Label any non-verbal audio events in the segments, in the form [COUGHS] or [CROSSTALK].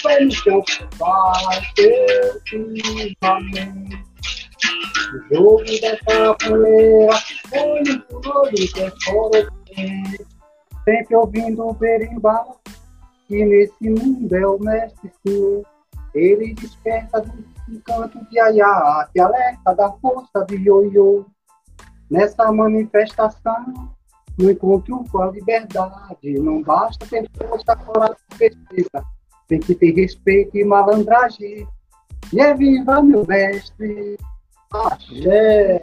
Bate o pé no chão, faz seu permanente. O jogo da capoeira, olho por olho, que é fora de Sempre ouvindo o berimbau, que nesse mundo é o mestre sim. Ele desperta do canto de aiá, que alerta da força de ioiô. Nessa manifestação, no encontro com a liberdade, não basta ter força, coragem e tem que ter respeito e malandragem. E é viva, meu mestre! Axé!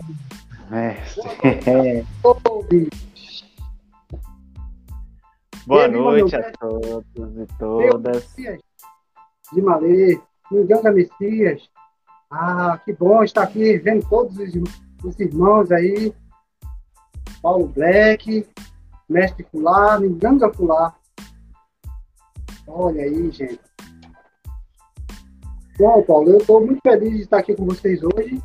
Mestre! Boa noite a todos e todas. De Malê, Minganga Messias. Ah, que bom estar aqui vendo todos os os irmãos aí, Paulo Black, Mestre Fular, Minganga Fular. Olha aí, gente. Bom, Paulo, eu estou muito feliz de estar aqui com vocês hoje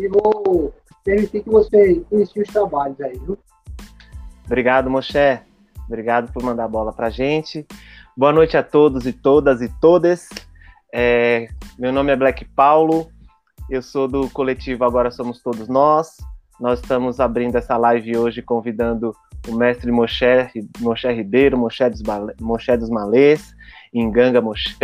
e vou permitir que você inicie os trabalhos aí, viu? Obrigado, Moché. Obrigado por mandar a bola para gente. Boa noite a todos e todas e todas. É, meu nome é Black Paulo, eu sou do coletivo Agora Somos Todos Nós. Nós estamos abrindo essa live hoje convidando o mestre Moshe, Moshe Ribeiro, Moshe dos, Moshe dos Malês, Inganga Moshe,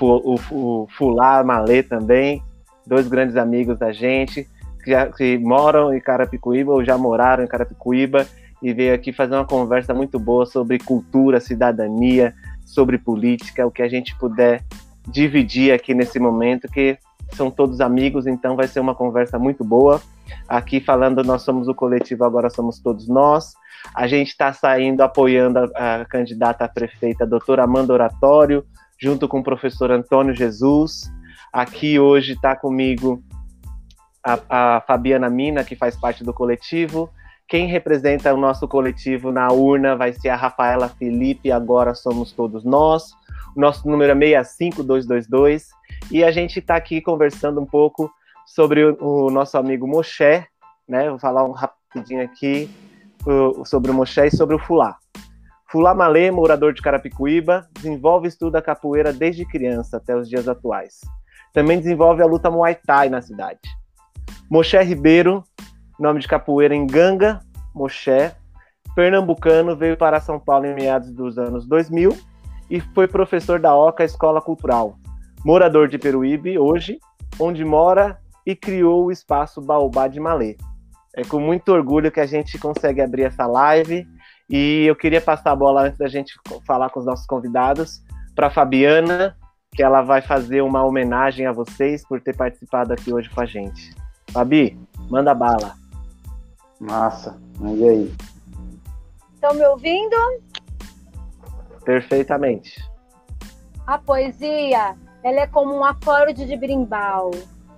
o, o Fular Malê também, dois grandes amigos da gente, que, que moram em Carapicuíba ou já moraram em Carapicuíba e veio aqui fazer uma conversa muito boa sobre cultura, cidadania, sobre política, o que a gente puder dividir aqui nesse momento, que são todos amigos, então vai ser uma conversa muito boa. Aqui falando, nós somos o coletivo Agora Somos Todos Nós. A gente está saindo apoiando a, a, candidata a prefeita, a doutora Amanda Oratório, junto com o professor Antônio Jesus. Aqui hoje está comigo a, a Fabiana Mina, que faz parte do coletivo. Quem representa o nosso coletivo na urna vai ser a Rafaela Felipe, agora somos todos nós. O nosso número é 65222. E a gente está aqui conversando um pouco sobre o, o, nosso amigo Moshe, né? Vou falar um rapidinho aqui sobre o Moshe e sobre o Fulá. Fulá Malê, morador de Carapicuíba, desenvolve e estuda capoeira desde criança até os dias atuais. Também desenvolve a luta Muay Thai na cidade. Moshe Ribeiro, nome de capoeira em Ganga, Moshe, pernambucano, veio para São Paulo em meados dos anos 2000 e foi professor da OCA Escola Cultural, morador de Peruíbe hoje, onde mora e criou o espaço Baobá de Malê. É com muito orgulho que a gente consegue abrir essa live e eu queria passar a bola antes da gente falar com os nossos convidados para Fabiana, que ela vai fazer uma homenagem a vocês por ter participado aqui hoje com a gente. Fabi, manda bala. Massa, mas e aí? Estão me ouvindo? Perfeitamente. A poesia ela é como um acorde de brimbal.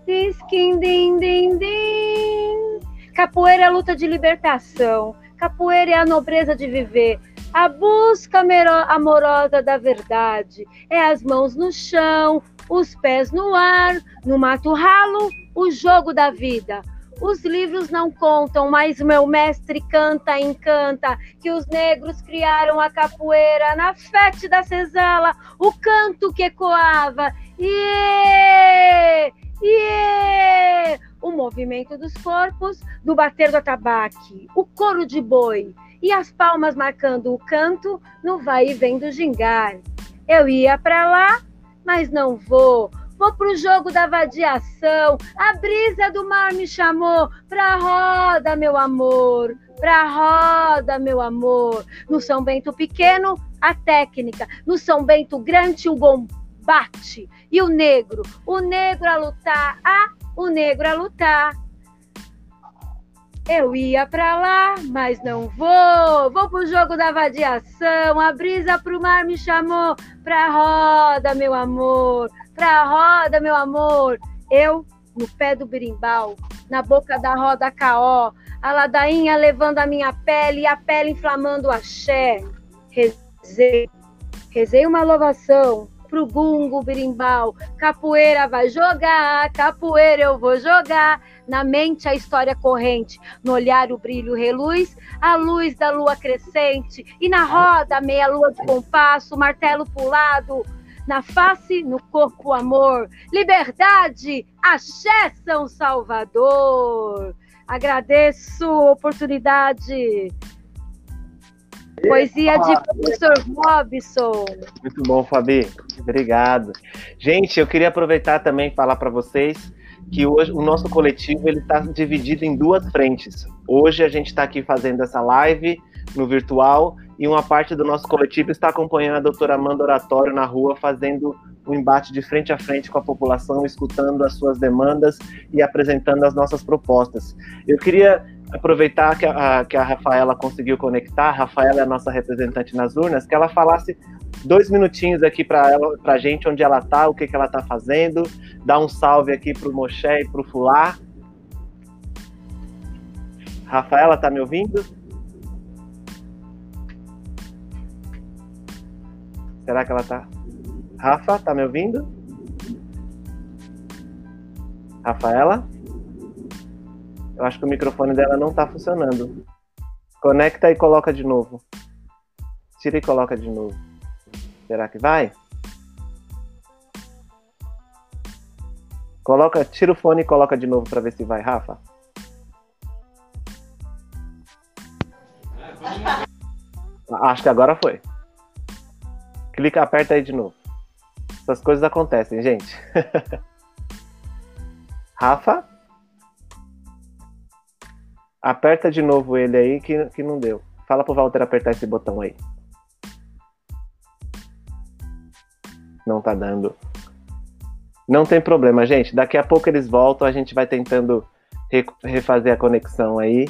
Disquim, din, din, din. Capoeira é a luta de libertação. Capoeira é a nobreza de viver. A busca amorosa da verdade. É as mãos no chão, os pés no ar, no mato ralo, o jogo da vida. Os livros não contam, mas meu mestre canta, encanta, que os negros criaram a capoeira na fete da senzala, o canto que ecoava. Iê! Iê! O movimento dos corpos, do bater do atabaque, o coro de boi e as palmas marcando o canto no vai e vem do gingar. Eu ia para lá, mas não vou Vou pro jogo da vadiação. A brisa do mar me chamou pra roda, meu amor. Pra roda, meu amor. No São Bento pequeno, a técnica. No São Bento grande, o combate. E o negro, o negro a lutar. Ah, o negro a lutar. Eu ia pra lá, mas não vou. Vou pro jogo da vadiação. A brisa pro mar me chamou. Pra roda, meu amor pra roda, meu amor. Eu no pé do berimbau, na boca da roda caó, a ladainha levando a minha pele e a pele inflamando o axé. rezei, rezei uma louvação pro bungo, birimbau, capoeira vai jogar, capoeira eu vou jogar, na mente a história corrente, no olhar o brilho reluz, a luz da lua crescente, e na roda meia lua de compasso, martelo pulado, na face, no corpo, amor, liberdade, axé São Salvador. Agradeço a oportunidade. Poesia de professor Robson. Muito bom, Fabi. Obrigado. Gente, eu queria aproveitar também e falar para vocês que hoje o nosso coletivo ele está dividido em duas frentes. Hoje a gente está aqui fazendo essa live no virtual e uma parte do nosso coletivo está acompanhando a doutora Amanda Oratório na rua, fazendo um embate de frente a frente com a população, escutando as suas demandas e apresentando as nossas propostas. Eu queria aproveitar que a, que a Rafaela conseguiu conectar, a Rafaela é a nossa representante nas urnas, que ela falasse dois minutinhos aqui para para gente, onde ela está, o que, que ela está fazendo, dar um salve aqui para o Moshe e para o Fular. Rafaela, está me ouvindo? Será que ela tá? Rafa, tá me ouvindo? Rafaela? Eu acho que o microfone dela não tá funcionando. Conecta e coloca de novo. Tira e coloca de novo. Será que vai? Coloca, tira o fone e coloca de novo para ver se vai, Rafa. Acho que agora foi. Clica, aperta aí de novo. Essas coisas acontecem, gente. [LAUGHS] Rafa? Aperta de novo ele aí que, que não deu. Fala pro Walter apertar esse botão aí. Não tá dando. Não tem problema, gente. Daqui a pouco eles voltam, a gente vai tentando refazer a conexão aí.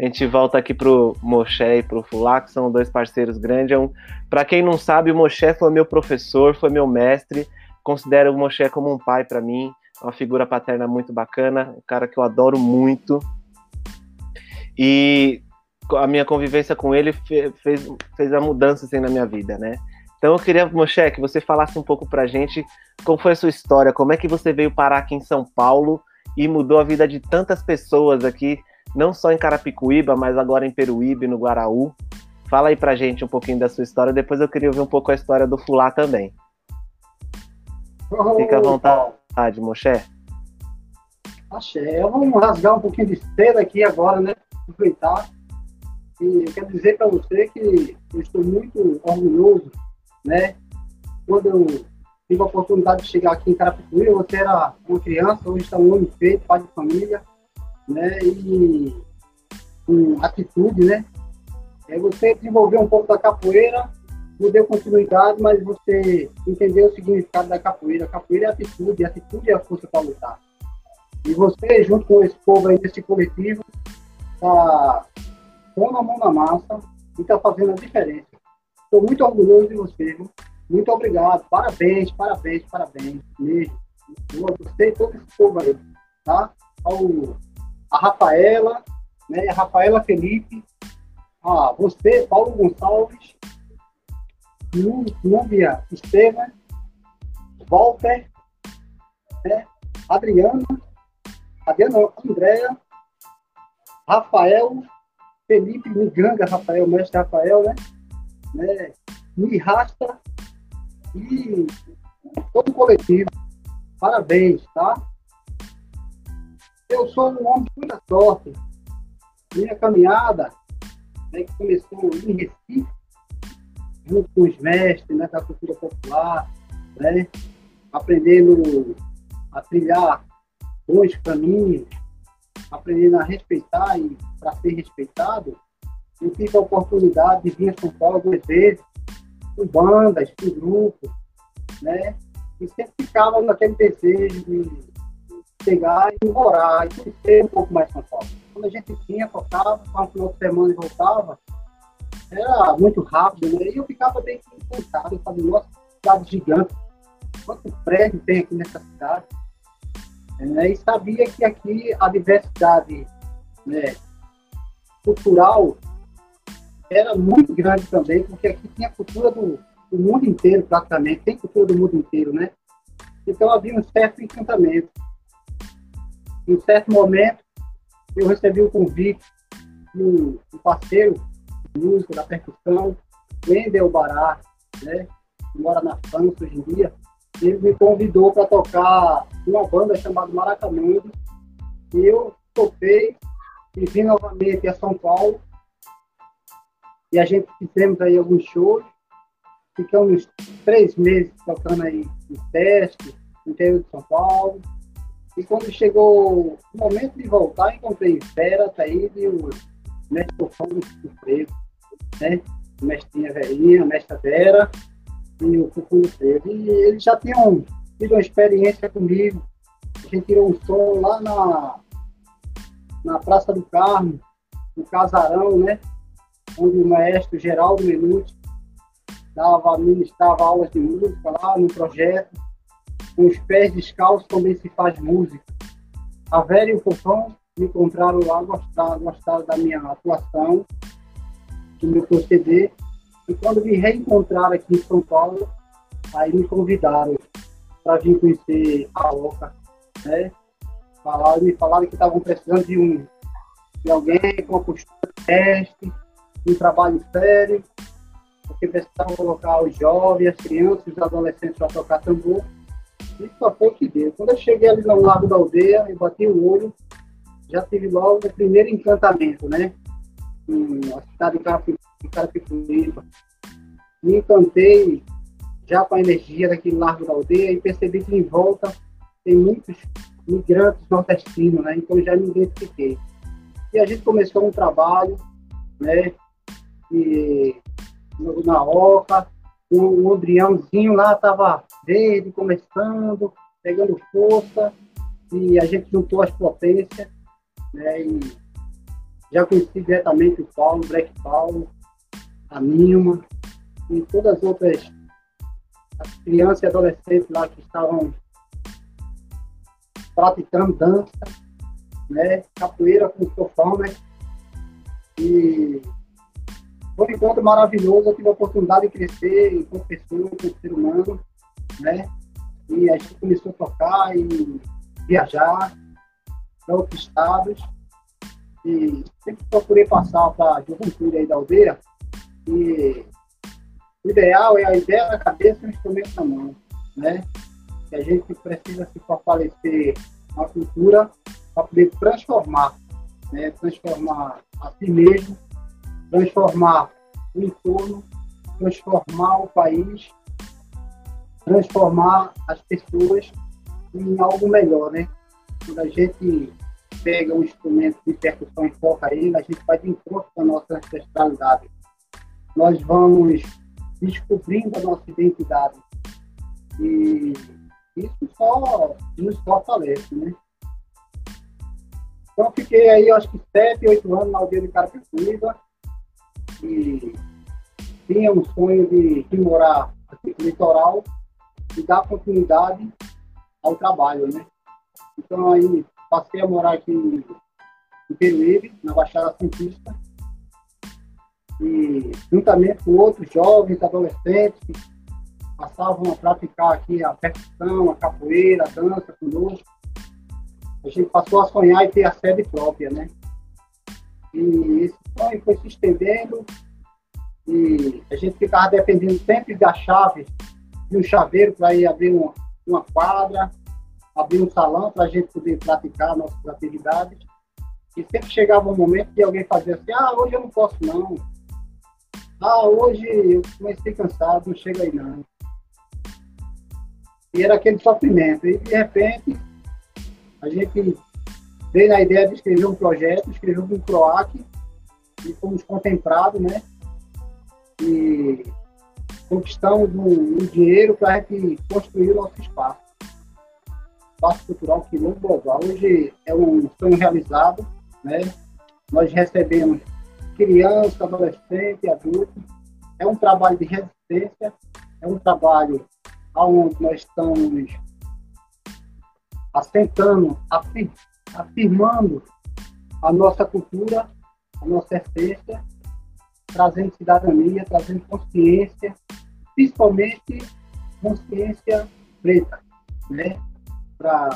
A gente volta aqui pro Moshe e pro Fulá, que são dois parceiros grandes. É um, para quem não sabe, o Moshe foi meu professor, foi meu mestre. Considero o Moshe como um pai para mim, uma figura paterna muito bacana, um cara que eu adoro muito. E a minha convivência com ele fez, fez a mudança assim, na minha vida, né? Então eu queria, Moshe, que você falasse um pouco pra gente como foi a sua história, como é que você veio parar aqui em São Paulo e mudou a vida de tantas pessoas aqui não só em Carapicuíba, mas agora em Peruíbe, no Guaraú. Fala aí pra gente um pouquinho da sua história, depois eu queria ouvir um pouco a história do Fulá também. Fica à vontade, Moché. Axé, vamos rasgar um pouquinho de seda aqui agora, né? Aproveitar. E eu quero dizer para você que eu estou muito orgulhoso, né? Quando eu tive a oportunidade de chegar aqui em Carapicuíba, você era uma criança, hoje está um homem feito, pai de família né? E com atitude, né? É você desenvolveu um pouco da capoeira, não deu continuidade, mas você entendeu o significado da capoeira. A capoeira é atitude, a atitude é a força para lutar. E você, junto com esse povo aí desse coletivo, tá pondo a mão na massa e tá fazendo a diferença. Estou muito orgulhoso de você, viu? Muito obrigado. Parabéns, parabéns, parabéns. Mesmo. Você e todo esse povo aí, tá? Ao a Rafaela, né, a Rafaela Felipe, a você, Paulo Gonçalves, Núbia Estevam, Walter, né, Adriana, Adriana Andréa, Rafael, Felipe Miganga, Rafael, mestre Rafael, né? né Mirasta e todo o coletivo. Parabéns, tá? Eu sou um homem de muita sorte. Minha caminhada, né, que começou em Recife, junto com os mestres né, da cultura popular, né, aprendendo a trilhar bons caminhos, aprendendo a respeitar e para ser respeitado, eu tive a oportunidade de vir a São Paulo duas vezes, com bandas, com grupos, né? E sempre ficava naquele desejo de chegar e morar e conhecer um pouco mais São Paulo. Quando a gente tinha, tocava, passava um final de semana e voltava, era muito rápido, né? E eu ficava bem encantado, eu falei, nossa, cidade gigante, quanto prédio tem aqui nessa cidade? É, e sabia que aqui a diversidade né, cultural era muito grande também, porque aqui tinha cultura do, do mundo inteiro, praticamente, tem cultura do mundo inteiro, né? Então havia um certo encantamento. Em um certo momento, eu recebi o um convite de um, parceiro de música, da percussão, Wendel Bará, né? que mora na França hoje em dia, ele me convidou para tocar uma banda chamada Maracamundo, e eu topei e vim novamente a São Paulo, e a gente fizemos aí alguns shows, ficamos três meses tocando aí em teste, no interior de São Paulo, e quando chegou o momento de voltar, encontrei Vera, Taíde e o mestre Fofão do Frevo, né? Mestrinha Verinha, a mestra Vera e o Cucu Frevo. E eles já tinham tido uma experiência comigo. A gente tirou um som lá na, na Praça do Carmo, no Casarão, né? Onde o maestro Geraldo Menuti dava, ministrava aulas de música lá no projeto com os pés descalços também se faz música. A Vera e o Fofão me encontraram lá, gostaram, gostaram da minha atuação, do meu proceder. E quando me reencontraram aqui em São Paulo, aí me convidaram para vir conhecer a Oca. Né? Falaram, me falaram que estavam precisando de, um, de alguém com uma postura teste, um trabalho sério, porque precisavam colocar os jovens, as crianças, os adolescentes para tocar tambor. Isso só foi que deu. Quando eu cheguei ali no Lago da Aldeia e bati o olho, já tive logo o primeiro encantamento, né? Na cidade de Carapicuíba. Me encantei já com a energia daquele Largo da Aldeia e percebi que em volta tem muitos migrantes nordestinos, né? Então já me identifiquei. E a gente começou um trabalho, né? E, na Oca, o Andriãozinho lá estava verde, começando, pegando força, e a gente juntou as potências, né, e já conheci diretamente o Paulo, o Black Paulo, a Nilma, e todas as outras as crianças e adolescentes lá que estavam praticando dança, né, capoeira com sofão, né, e foi um encontro maravilhoso, eu tive a oportunidade de crescer enquanto pessoa, enquanto ser humano, né? E a gente começou a tocar e viajar para outros estados. E sempre procurei passar para a juventude aí da aldeia. E o ideal é a ideia na cabeça e o instrumento na mão, né? Que a gente precisa se fortalecer na cultura para poder transformar, né? Transformar a si mesmo transformar o entorno, transformar o país, transformar as pessoas em algo melhor, né? Quando a gente pega um instrumento de percussão e foca ele, a gente vai de encontro com a nossa ancestralidade. Nós vamos descobrindo a nossa identidade. E isso só nos fortalece, né? Então, fiquei aí, acho que sete, oito anos na aldeia de Carapicuíba, que tinha um sonho de, de morar aqui no litoral e dar continuidade ao trabalho, né? Então aí passei a morar aqui em Peruíbe, na Baixada Santista, e juntamente com outros jovens, adolescentes, passavam a praticar aqui a percussão, a capoeira, a dança conosco, a gente passou a sonhar e ter a sede própria, né? E esse sonho foi se estendendo e a gente ficava dependendo sempre da chave de um chaveiro para ir abrir uma, uma quadra, abrir um salão para a gente poder praticar nossas atividades. E sempre chegava um momento que alguém fazia assim, ah, hoje eu não posso não. Ah, hoje eu comecei cansado, não chega aí não. E era aquele sofrimento. E de repente a gente veio na ideia de escrever um projeto, escrevemos um PROAC e fomos contemplados, né? E conquistamos um, um dinheiro para construir o nosso espaço. Espaço Cultural Quilombo Global. Hoje é um sonho realizado, né? Nós recebemos crianças, adolescentes, adultos. É um trabalho de resistência, é um trabalho onde nós estamos assentando, afirmando a nossa cultura, a nossa essência trazendo cidadania, trazendo consciência, principalmente consciência preta, né? Para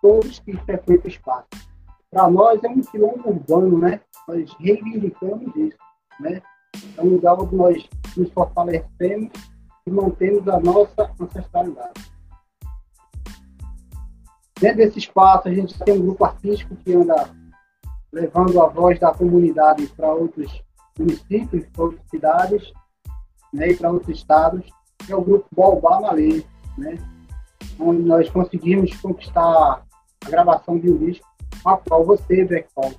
todos que frequentam o espaço. Para nós é um quilombo urbano, né? Nós reivindicamos isso, né? É um lugar onde nós nos fortalecemos e mantemos a nossa ancestralidade. Dentro desse espaço, a gente tem um grupo artístico que anda levando a voz da comunidade para outros municípios, para outras cidades né, e para outros estados, que é o grupo Balbá Malê, né, onde nós conseguimos conquistar a gravação de um disco, a qual você, Paul,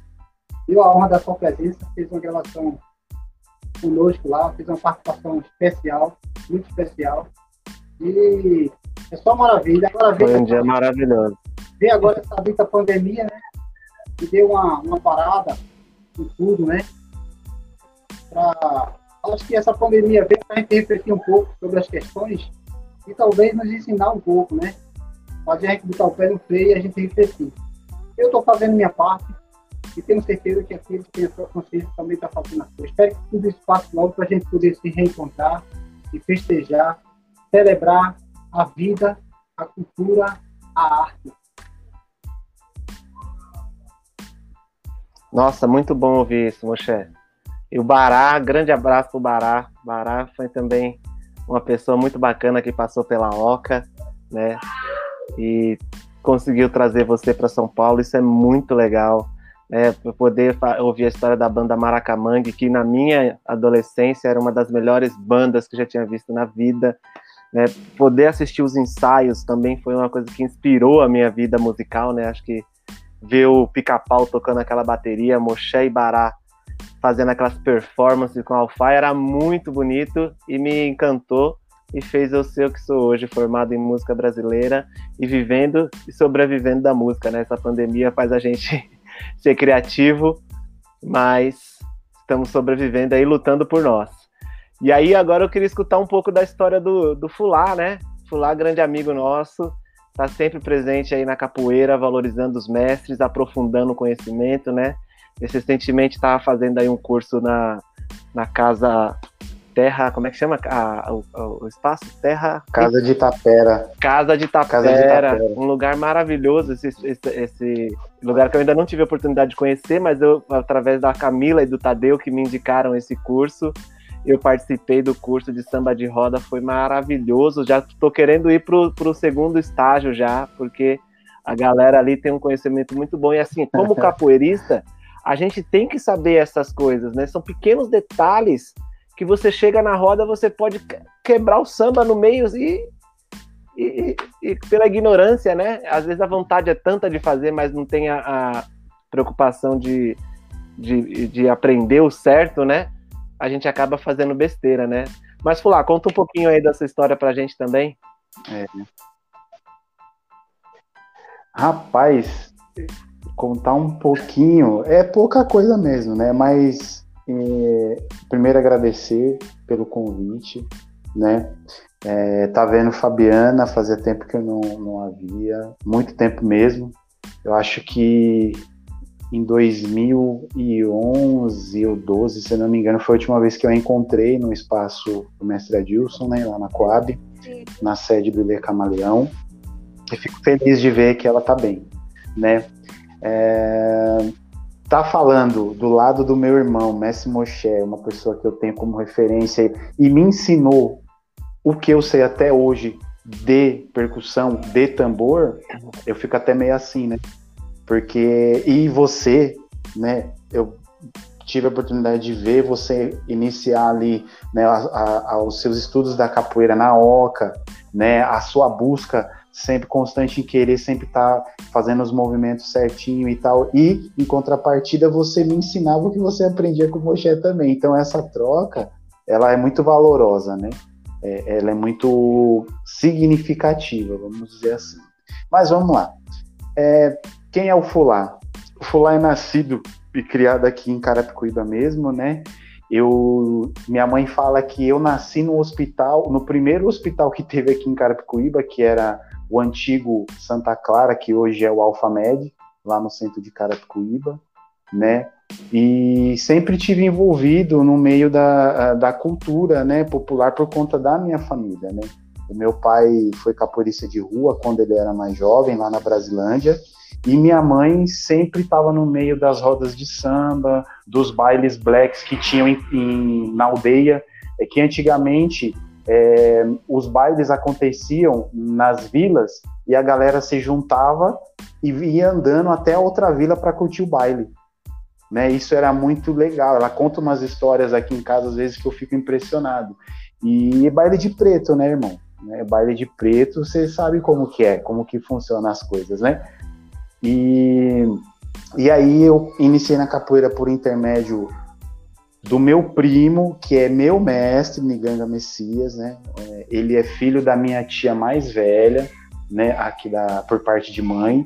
deu a honra da sua presença, fez uma gravação conosco lá, fez uma participação especial, muito especial. E é só maravilha. Agora Foi um dia maravilhoso. Vem agora essa dita pandemia, né? Que deu uma, uma parada em tudo, né? Pra, acho que essa pandemia veio para a gente refletir um pouco sobre as questões e talvez nos ensinar um pouco, né? Fazer a gente botar o pé no freio e a gente refletir. Eu estou fazendo minha parte, e tenho certeza que aqueles que têm a sua consciência também estão tá fazendo a sua. Espero que tudo isso passe logo para a gente poder se reencontrar e festejar, celebrar a vida, a cultura, a arte. Nossa, muito bom ouvir isso, Moshe. E o Bará, grande abraço pro Bará. Bará foi também uma pessoa muito bacana que passou pela Oca, né? E conseguiu trazer você para São Paulo. Isso é muito legal para poder ouvir a história da banda Maracamangue, que na minha adolescência era uma das melhores bandas que eu já tinha visto na vida. Né, poder assistir os ensaios também foi uma coisa que inspirou a minha vida musical, né? Acho que ver o Pica-Pau tocando aquela bateria, Moshe e Bará fazendo aquelas performances com Alfa era muito bonito e me encantou e fez eu ser o que sou hoje, formado em música brasileira e vivendo e sobrevivendo da música, né? Essa pandemia faz a gente [LAUGHS] ser criativo, mas estamos sobrevivendo aí, lutando por nós. E aí, agora eu queria escutar um pouco da história do, do Fulá, né? Fulá, grande amigo nosso, está sempre presente aí na capoeira, valorizando os mestres, aprofundando o conhecimento, né? Recentemente estava fazendo aí um curso na, na casa Terra, como é que chama a, o, o, espaço? Terra. Casa de Itapera. Casa de Itapera, Casa de Itapera. um lugar maravilhoso, esse, esse, esse, lugar que eu ainda não tive a oportunidade de conhecer, mas eu, através da Camila e do Tadeu, que me indicaram esse curso, eu participei do curso de samba de roda, foi maravilhoso. Já estou querendo ir para o segundo estágio já, porque a galera ali tem um conhecimento muito bom. E assim, como [LAUGHS] capoeirista, a gente tem que saber essas coisas, né? São pequenos detalhes que você chega na roda, você pode quebrar o samba no meio e, e, e, pela ignorância, né? Às vezes a vontade é tanta de fazer, mas não tem a, a preocupação de, de, de, aprender o certo, né? A gente acaba fazendo besteira, né? Mas, Fulá, conta um pouquinho aí dessa história pra gente também. É. Rapaz, contar um pouquinho é pouca coisa mesmo, né? Mas é, primeiro agradecer pelo convite, né? É, tá vendo Fabiana, fazia tempo que eu não, não havia, muito tempo mesmo. Eu acho que em 2011 ou 12, se não me engano, foi a última vez que eu encontrei no espaço do mestre Adilson, né, lá na Coab, na sede do Ilê Camaleão. E fico feliz de ver que ela tá bem, né? É, tá falando do lado do meu irmão, Messi Moshe, uma pessoa que eu tenho como referência e me ensinou o que eu sei até hoje de percussão, de tambor, eu fico até meio assim, né? Porque e você, né? Eu tive a oportunidade de ver você iniciar ali, né, a, a, os seus estudos da capoeira na Oca, né, a sua busca sempre constante em querer sempre estar tá fazendo os movimentos certinho e tal. E, em contrapartida, você me ensinava o que você aprendia com o Moshe também. Então, essa troca, ela é muito valorosa, né? É, ela é muito significativa, vamos dizer assim. Mas vamos lá. É, quem é o Fulá? O Fulá é nascido e criado aqui em Carapicuíba mesmo, né? Eu, minha mãe fala que eu nasci no hospital, no primeiro hospital que teve aqui em Carapicuíba, que era o antigo Santa Clara, que hoje é o Alfamed, lá no centro de Carapicuíba, né? E sempre tive envolvido no meio da, da cultura né, popular por conta da minha família. Né? O meu pai foi capoeirista de rua quando ele era mais jovem, lá na Brasilândia. E minha mãe sempre estava no meio das rodas de samba, dos bailes blacks que tinham em, em, na aldeia. É que antigamente é, os bailes aconteciam nas vilas e a galera se juntava e ia andando até outra vila para curtir o baile. Né? Isso era muito legal. Ela conta umas histórias aqui em casa às vezes que eu fico impressionado. E baile de preto, né, irmão? Né? Baile de preto, você sabe como que é, como que funcionam as coisas, né? E, e aí eu iniciei na capoeira por intermédio do meu primo, que é meu mestre, Niganga Messias, né? É, ele é filho da minha tia mais velha, né? Aqui da, por parte de mãe.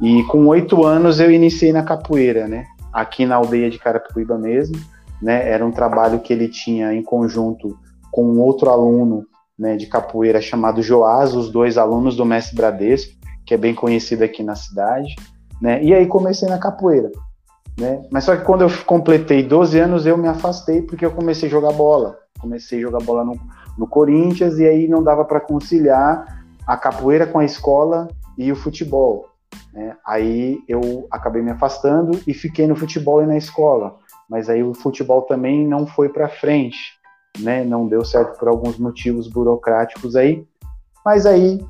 E com oito anos eu iniciei na capoeira, né? Aqui na aldeia de Carapicuíba mesmo, né? Era um trabalho que ele tinha em conjunto com um outro aluno, né? De capoeira chamado Joás, os dois alunos do mestre Bradesco, que é bem conhecido aqui na cidade, né? E aí comecei na capoeira. Né? Mas só que quando eu completei 12 anos, eu me afastei porque eu comecei a jogar bola. Comecei a jogar bola no, no Corinthians e aí não dava para conciliar a capoeira com a escola e o futebol. Né? Aí eu acabei me afastando e fiquei no futebol e na escola. Mas aí o futebol também não foi para frente, né? Não deu certo por alguns motivos burocráticos aí. Mas aí,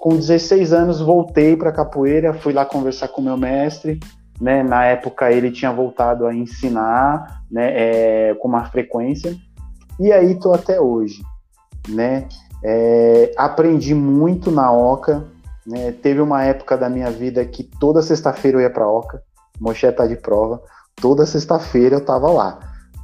com 16 anos, voltei para capoeira, fui lá conversar com meu mestre, né? Na época ele tinha voltado a ensinar, né? É, com uma frequência e aí tô até hoje, né? É, aprendi muito na Oca, né? Teve uma época da minha vida que toda sexta-feira eu ia para Oca, Moché tá de prova, toda sexta-feira eu tava lá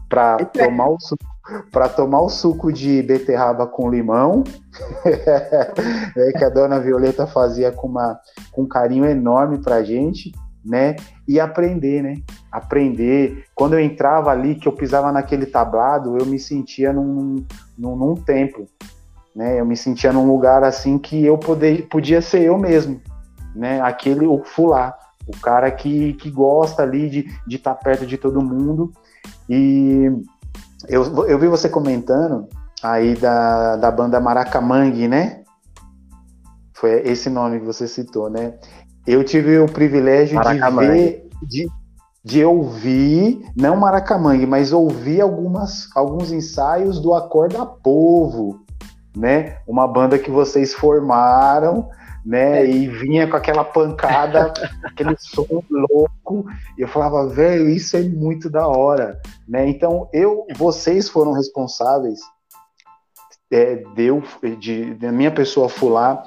para tomar o suco para tomar o suco de beterraba com limão, [LAUGHS] né, que a dona Violeta fazia com, uma, com um carinho enorme para gente, né? E aprender, né? Aprender. Quando eu entrava ali, que eu pisava naquele tablado, eu me sentia num, num, num templo, né? Eu me sentia num lugar assim que eu poder, podia ser eu mesmo, né? Aquele, o fulá, o cara que, que gosta ali de estar de tá perto de todo mundo. E eu, eu vi você comentando aí da, da banda Maracamangue, né? Foi esse nome que você citou, né? Eu tive o privilégio de ver, de, de ouvir, não Maracamangue, mas ouvir algumas, alguns ensaios do Acorda Povo, né? Uma banda que vocês formaram, né? É. E vinha com aquela pancada, [LAUGHS] aquele som louco. E eu falava, velho, isso é muito da hora, né? Então, eu, vocês foram responsáveis é, deu de, de minha pessoa fular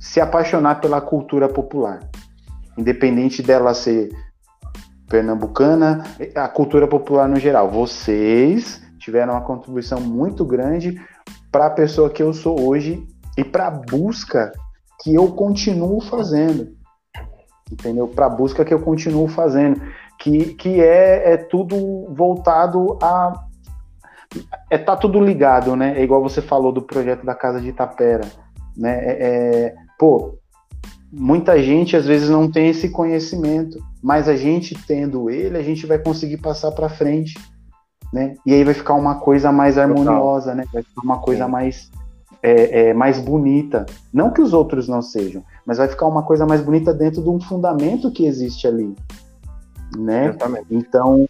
se apaixonar pela cultura popular, independente dela ser pernambucana, a cultura popular no geral. Vocês tiveram uma contribuição muito grande para a pessoa que eu sou hoje e para a busca que eu continuo fazendo. Entendeu? Para a busca que eu continuo fazendo, que, que é, é tudo voltado a é tá tudo ligado, né? É igual você falou do projeto da Casa de Itapera, né? É, é pô, muita gente às vezes não tem esse conhecimento, mas a gente tendo ele, a gente vai conseguir passar para frente, né? E aí vai ficar uma coisa mais harmoniosa, né? Vai ficar uma coisa mais é, é, mais bonita. Não que os outros não sejam, mas vai ficar uma coisa mais bonita dentro de um fundamento que existe ali, né? Exatamente. Então,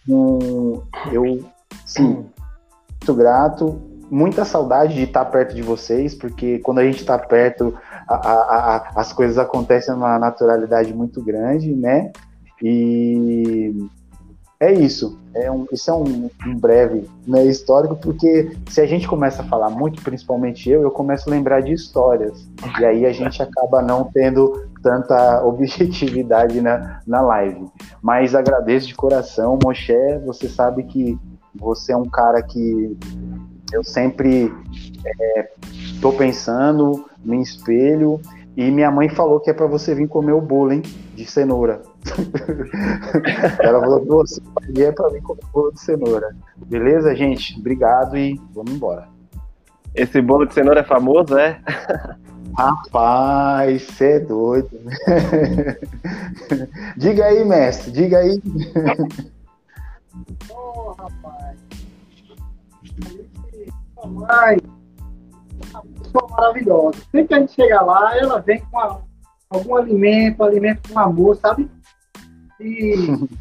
eu, sim, muito grato, muita saudade de estar perto de vocês, porque quando a gente está perto, a, a, as coisas acontecem numa naturalidade muito grande, né? E é isso. É um, isso é um, um, breve né, histórico, porque se a gente começa a falar muito, principalmente eu, eu começo a lembrar de histórias. E aí a gente acaba não tendo tanta [LAUGHS] objetividade na, na live. Mas agradeço de coração, Moshe. Você sabe que você é um cara que eu sempre estou é, pensando, me espelho. E minha mãe falou que é para você vir comer o bolo, hein? De cenoura. [LAUGHS] Ela falou, você é para vir comer o bolo de cenoura. Beleza, gente? Obrigado e vamos embora. Esse bolo de cenoura é famoso, é? Rapaz, você é doido. [LAUGHS] diga aí, mestre, diga aí. Ô, oh, rapaz. Mamãe, uma pessoa maravilhosa. Sempre que a gente chega lá, ela vem com a, algum alimento, alimento com amor, sabe? E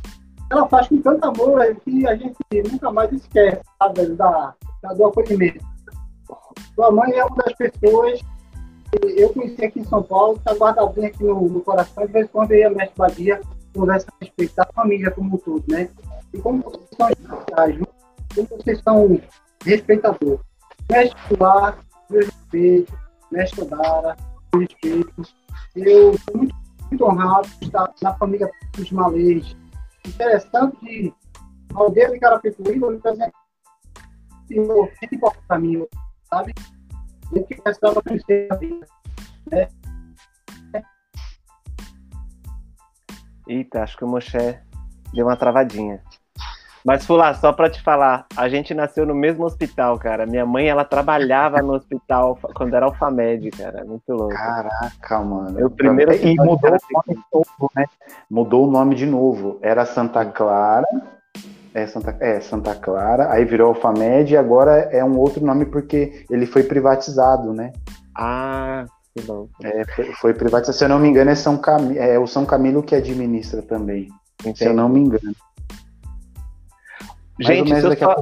[LAUGHS] ela faz com tanto amor que a gente nunca mais esquece, sabe, da, da, do acolhimento. Sua mãe é uma das pessoas que eu conheci aqui em São Paulo, está guardadinha aqui no, no, coração, de vez em quando eu ia Mestre Badia conversa a respeito da família como um todo, né? E como vocês são especiais, como vocês são respeitadores. Mestre Pilar, meu respeito, Mestre Dara, meu respeito. Eu sou muito, muito honrado de estar na família dos malês. Interessante de aldeia de Carapicuíba, me apresentar esse caminho, sabe? E que precisava conhecer a vida, né? Eita, acho que o Moshe deu uma travadinha. Mas, Fula, só pra te falar, a gente nasceu no mesmo hospital, cara. Minha mãe, ela trabalhava no hospital quando era alfamed, cara. Muito louco. Caraca, mano. Eu primeiro e mudou o nome de novo, né? Mudou o nome de novo. Era Santa Clara. É Santa, é, Santa Clara, aí virou Alfamed e agora é um outro nome porque ele foi privatizado, né? Ah, que bom. É, foi, foi privatizado. Se eu não me engano, é, São Cam... é o São Camilo que administra também. Entendi. Se eu não me engano. Gente, só,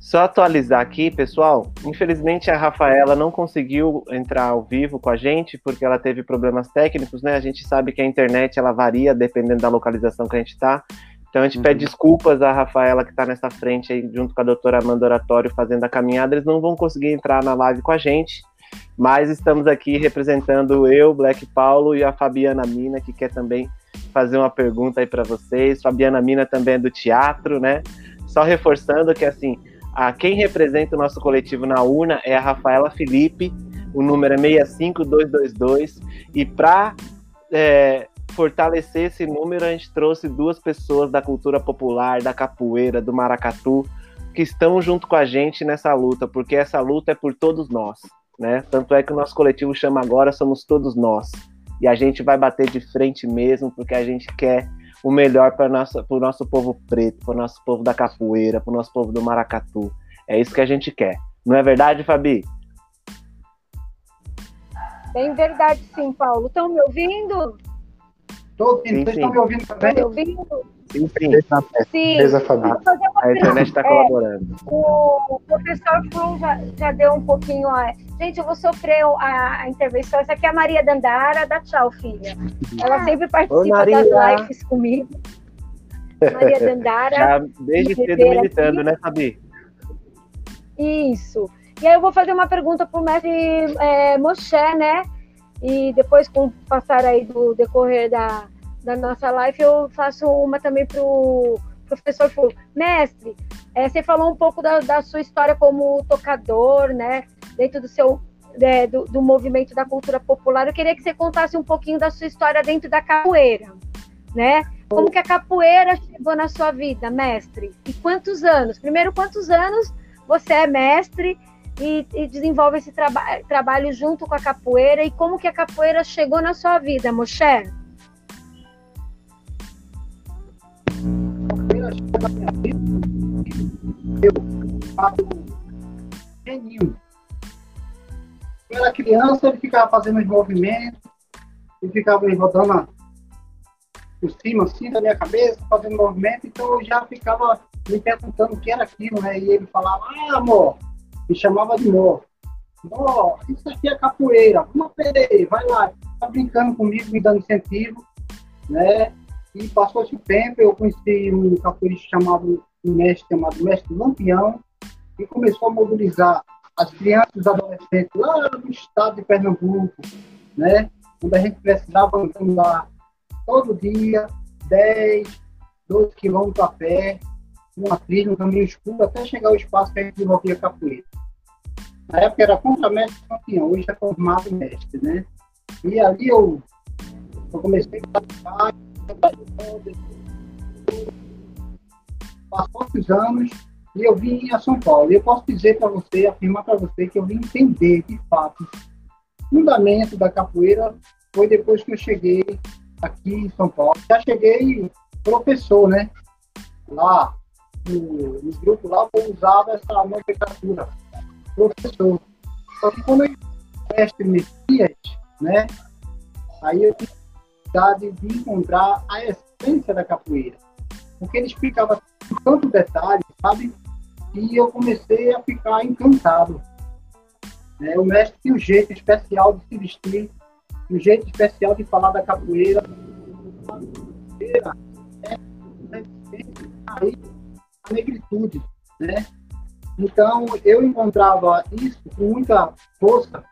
só atualizar aqui, pessoal. Infelizmente a Rafaela não conseguiu entrar ao vivo com a gente porque ela teve problemas técnicos, né? A gente sabe que a internet ela varia dependendo da localização que a gente está. Então a gente uhum. pede desculpas à Rafaela que está nessa frente aí, junto com a doutora Amanda Oratório fazendo a caminhada. Eles não vão conseguir entrar na live com a gente, mas estamos aqui representando eu, Black Paulo e a Fabiana Mina, que quer também fazer uma pergunta aí para vocês. Fabiana Mina também é do teatro, né? Só reforçando que, assim, a, quem representa o nosso coletivo na urna é a Rafaela Felipe, o número é 65222, e para é, fortalecer esse número, a gente trouxe duas pessoas da cultura popular, da capoeira, do maracatu, que estão junto com a gente nessa luta, porque essa luta é por todos nós, né? Tanto é que o nosso coletivo chama agora Somos Todos Nós. E a gente vai bater de frente mesmo, porque a gente quer o melhor para o nosso povo preto, para o nosso povo da capoeira, para o nosso povo do maracatu. É isso que a gente quer. Não é verdade, Fabi? Bem verdade, sim, Paulo. Estão me ouvindo? Estou ouvindo. Vocês estão me ouvindo também? Estão me ouvindo? Sim, sim. sim. Beleza, Fabi. A internet está colaborando. É, o professor Flum já, já deu um pouquinho. A... Gente, eu vou sofrer a, a, intervenção. Essa aqui é a Maria Dandara. Dá tchau, filha. Ela sempre participa Oi, das lives comigo. Maria [LAUGHS] Dandara. Já desde cedo militando, aqui. né, Fabi? Isso. E aí eu vou fazer uma pergunta para o mestre é, Moshe, né? E depois, com o passar aí do decorrer da, da nossa live, eu faço uma também para o professor Fu. Mestre, é, você falou um pouco da, da, sua história como tocador, né? Dentro do seu é, do, do, movimento da cultura popular. Eu queria que você contasse um pouquinho da sua história dentro da capoeira, né? Como que a capoeira chegou na sua vida, mestre? E quantos anos? Primeiro, quantos anos você é mestre e, e desenvolve esse traba trabalho junto com a capoeira? E como que a capoeira chegou na sua vida, Moshe? Eu. Eu era criança, ele ficava fazendo os movimentos, ele ficava rodando por cima, assim, da minha cabeça, fazendo movimento, então eu já ficava me perguntando o que era aquilo, né? E ele falava, ah, amor, me chamava de amor. Ó, isso aqui é capoeira, vamos aprender, vai lá. Tá brincando comigo, me dando incentivo, né? E passou-se o tempo, eu conheci um capoeirista chamado, um mestre chamado Mestre Lampião, e começou a mobilizar as crianças e os adolescentes lá no estado de Pernambuco, né? Onde a gente precisava andar todo dia, 10, 12 quilômetros a pé, uma trilha, um caminho escuro, até chegar ao espaço que a gente desenvolvia capoeira. Na época era contra-mestre campeão, hoje é formado mestre, né? E ali eu, eu comecei a participar, Passou os anos e eu vim a São Paulo. E eu posso dizer para você, afirmar para você que eu vim entender, de fato, fundamento da capoeira foi depois que eu cheguei aqui em São Paulo. Já cheguei professor, né? Lá, no, no grupo lá, eu usava essa nomenclatura, professor. Só que quando eu mestre Messias, né? Aí eu a de encontrar a essência da capoeira. Porque ele explicava tanto detalhe, sabe? E eu comecei a ficar encantado. Né? O mestre tinha um jeito especial de se vestir, um jeito especial de falar da capoeira. É a negritude, né? Então, eu encontrava isso com muita força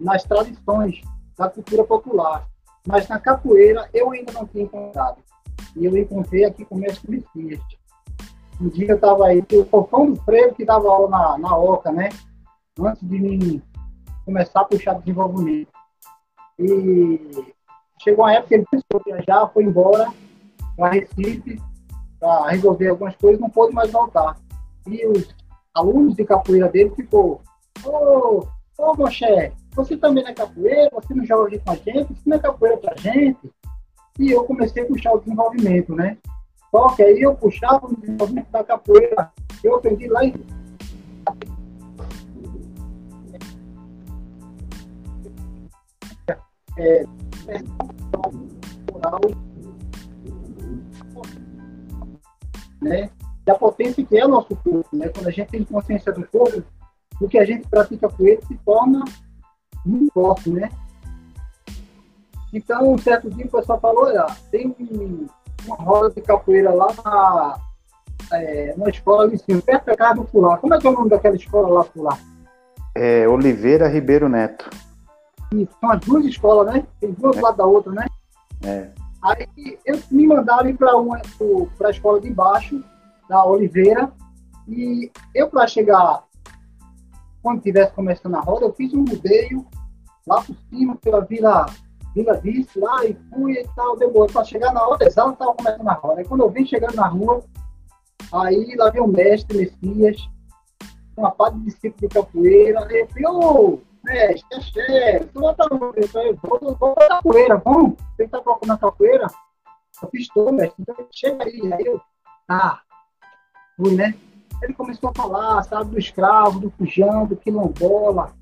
nas tradições da cultura popular. Mas na capoeira eu ainda não tinha encontrado. E eu encontrei aqui com o mestre Messias. Um dia eu estava aí, o Fofão do Freio que dava aula na, na OCA, né? Antes de mim começar a puxar desenvolvimento. E chegou uma época que ele pensou viajar, foi embora para Recife para resolver algumas coisas, não pôde mais voltar. E os alunos de capoeira dele ficou, ô, ô Moché, você também não é capoeira, você não joga aqui com a gente, você não é capoeira pra gente. E eu comecei a puxar o desenvolvimento, né? Só que aí eu puxava o desenvolvimento da capoeira, eu aprendi lá em é, né? Da potência que é o nosso corpo, né? Quando a gente tem consciência do corpo, o que a gente pratica com ele se torna muito forte, né? Então, um certo dia o pessoal falou, olha, tem uma roda de capoeira lá na, é, na escola de ensino, perto da casa do Pular. Como é que é o nome daquela escola lá, Pular? É Oliveira Ribeiro Neto. E são as duas escolas, né? Tem duas é. lado da outra, né? É. Aí eu me mandaram para uma para a escola de baixo, da Oliveira, e eu para chegar quando estivesse começando a roda, eu fiz um rodeio lá por cima, pela Vila, Vila Vice, lá e fui e tal, demorou para chegar na hora exata, estava começando a roda. Aí quando eu vim chegando na rua, aí lá veio o mestre Messias, uma parte de discípulo de capoeira, aí eu falei, ô, mestre, é chefe, tu vai estar eu vou, vou pra capoeira, vamos? Você está procurando capoeira? Eu fiz mestre, então chega aí. Aí eu, tá, fui, né? Ele começou a falar, sabe, do escravo, do fujão, do quilombola,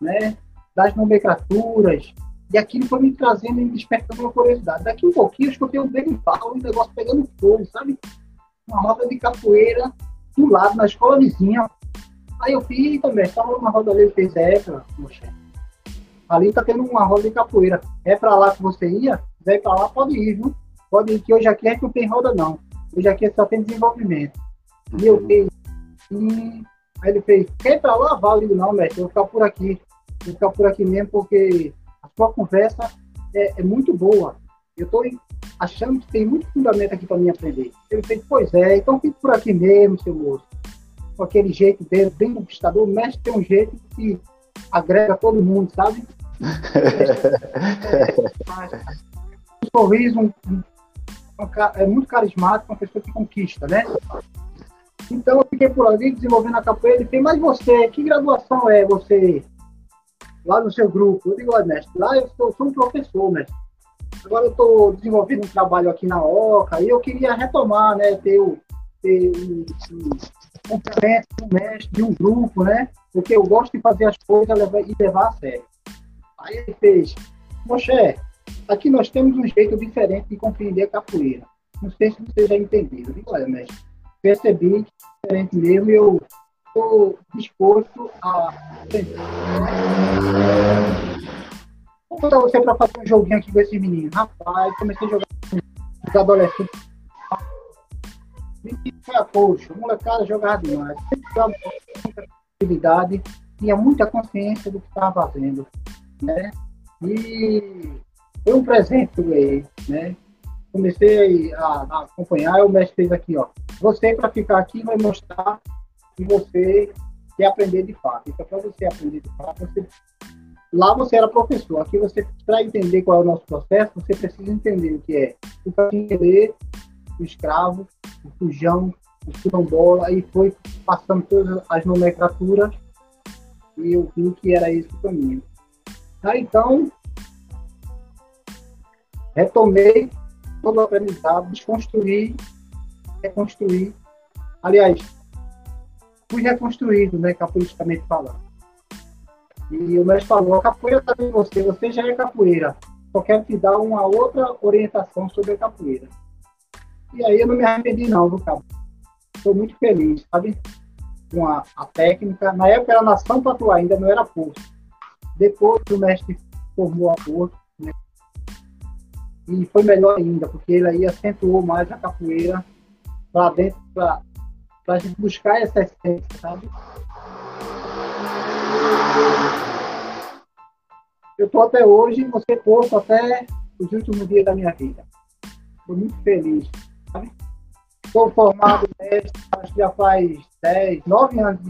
né, das nomenclaturas, e aquilo foi me trazendo e despertando uma curiosidade. Daqui um pouquinho, eu escutei um berimbau, um negócio pegando fogo, sabe? Uma roda de capoeira do lado, na escola vizinha. Aí eu fiz também, estava uma roda ali, eu fiz, é, poxa, ali tá tendo uma roda de capoeira. É para lá que você ia? Ir para lá, pode ir, viu? Pode ir, que hoje aqui é que não tem roda, não. Hoje aqui só tem desenvolvimento. E eu fiz, e aí ele fez, quer ir pra lá? Vale. Não, mestre, eu vou ficar por aqui. Vou ficar por aqui mesmo, porque a sua conversa é, é muito boa. Eu estou achando que tem muito fundamento aqui para mim aprender. Ele fez, pois é, então fique por aqui mesmo, seu moço. Com aquele jeito dele, bem conquistador. O mestre tem um jeito que agrega todo mundo, sabe? [LAUGHS] um sorriso, um, um, é muito carismático, uma pessoa que conquista, né? Então eu fiquei por ali desenvolvendo a capoeira. Ele fez, mas você, que graduação é você lá no seu grupo? Eu digo, olha, mestre, lá eu sou, sou um professor, mestre. Agora eu estou desenvolvendo um trabalho aqui na OCA e eu queria retomar, né, ter, o, ter um, complemento um mestre, de um grupo, né? Porque eu gosto de fazer as coisas e levar a sério. Aí ele fez, Moché, aqui nós temos um jeito diferente de compreender a capoeira. Não sei se você já entendeu. Eu digo, olha, mestre, percebi que diferente mesmo, eu estou disposto a Vou botar você para fazer um joguinho aqui com esse menino. Rapaz, comecei a jogar com os adolescentes. Menino foi a poxa, o molecada jogava demais. Muita atividade, tinha muita consciência do que estava fazendo. Né? E foi um presente que eu né? Comecei a, a acompanhar, o mestre fez aqui, ó. Você, para ficar aqui, vai mostrar que você quer aprender de fato. Então, para você aprender de fato, você... lá você era professor. Aqui, você, para entender qual é o nosso processo, você precisa entender o que é o cantilê, o escravo, o fujão, o quilombola, e foi passando todas as nomenclaturas e eu vi que era esse o caminho. Aí, então, retomei todo o aprendizado, desconstruí, reconstruí. Aliás, fui reconstruído, né, capoeiristicamente falando. E o mestre falou, a capoeira está em você, você já é capoeira. Só quero te dar uma outra orientação sobre a capoeira. E aí eu não me arrependi não, do cabo. Estou muito feliz, sabe? Com a, a, técnica. Na época era nação patuá, ainda não era posto. Depois o mestre formou a né? E foi melhor ainda, porque ele aí acentuou mais a capoeira para dentro, para a gente buscar essa essência, sabe? Eu estou até hoje, você posto até os últimos dias da minha vida. Estou muito feliz. Estou formado mestre, acho que já faz 10, 9 anos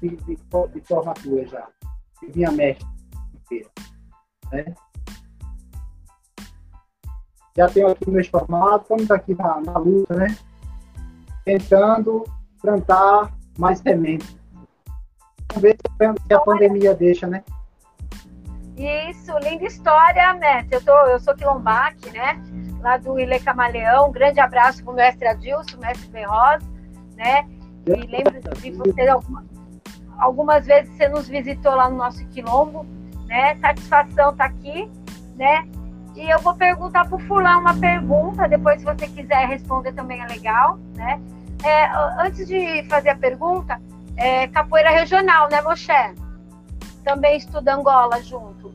de, de, de, de formatura já. De minha mestre. Né? Já tenho aqui meus formados, estamos aqui na, na luta, né? Tentando plantar mais sementes. Vamos ver se a pandemia deixa, né? Isso, linda história, mestre. Eu, tô, eu sou quilombaque, né? Lá do Ilê Camaleão. Um grande abraço para o mestre Adilson, mestre Berroz, né? E lembro de você algumas, algumas vezes você nos visitou lá no nosso quilombo, né? Satisfação tá aqui, né? E eu vou perguntar para o Fulano uma pergunta, depois se você quiser responder também é legal, né? É, antes de fazer a pergunta, é, capoeira regional, né, Moshe? Também estuda Angola junto.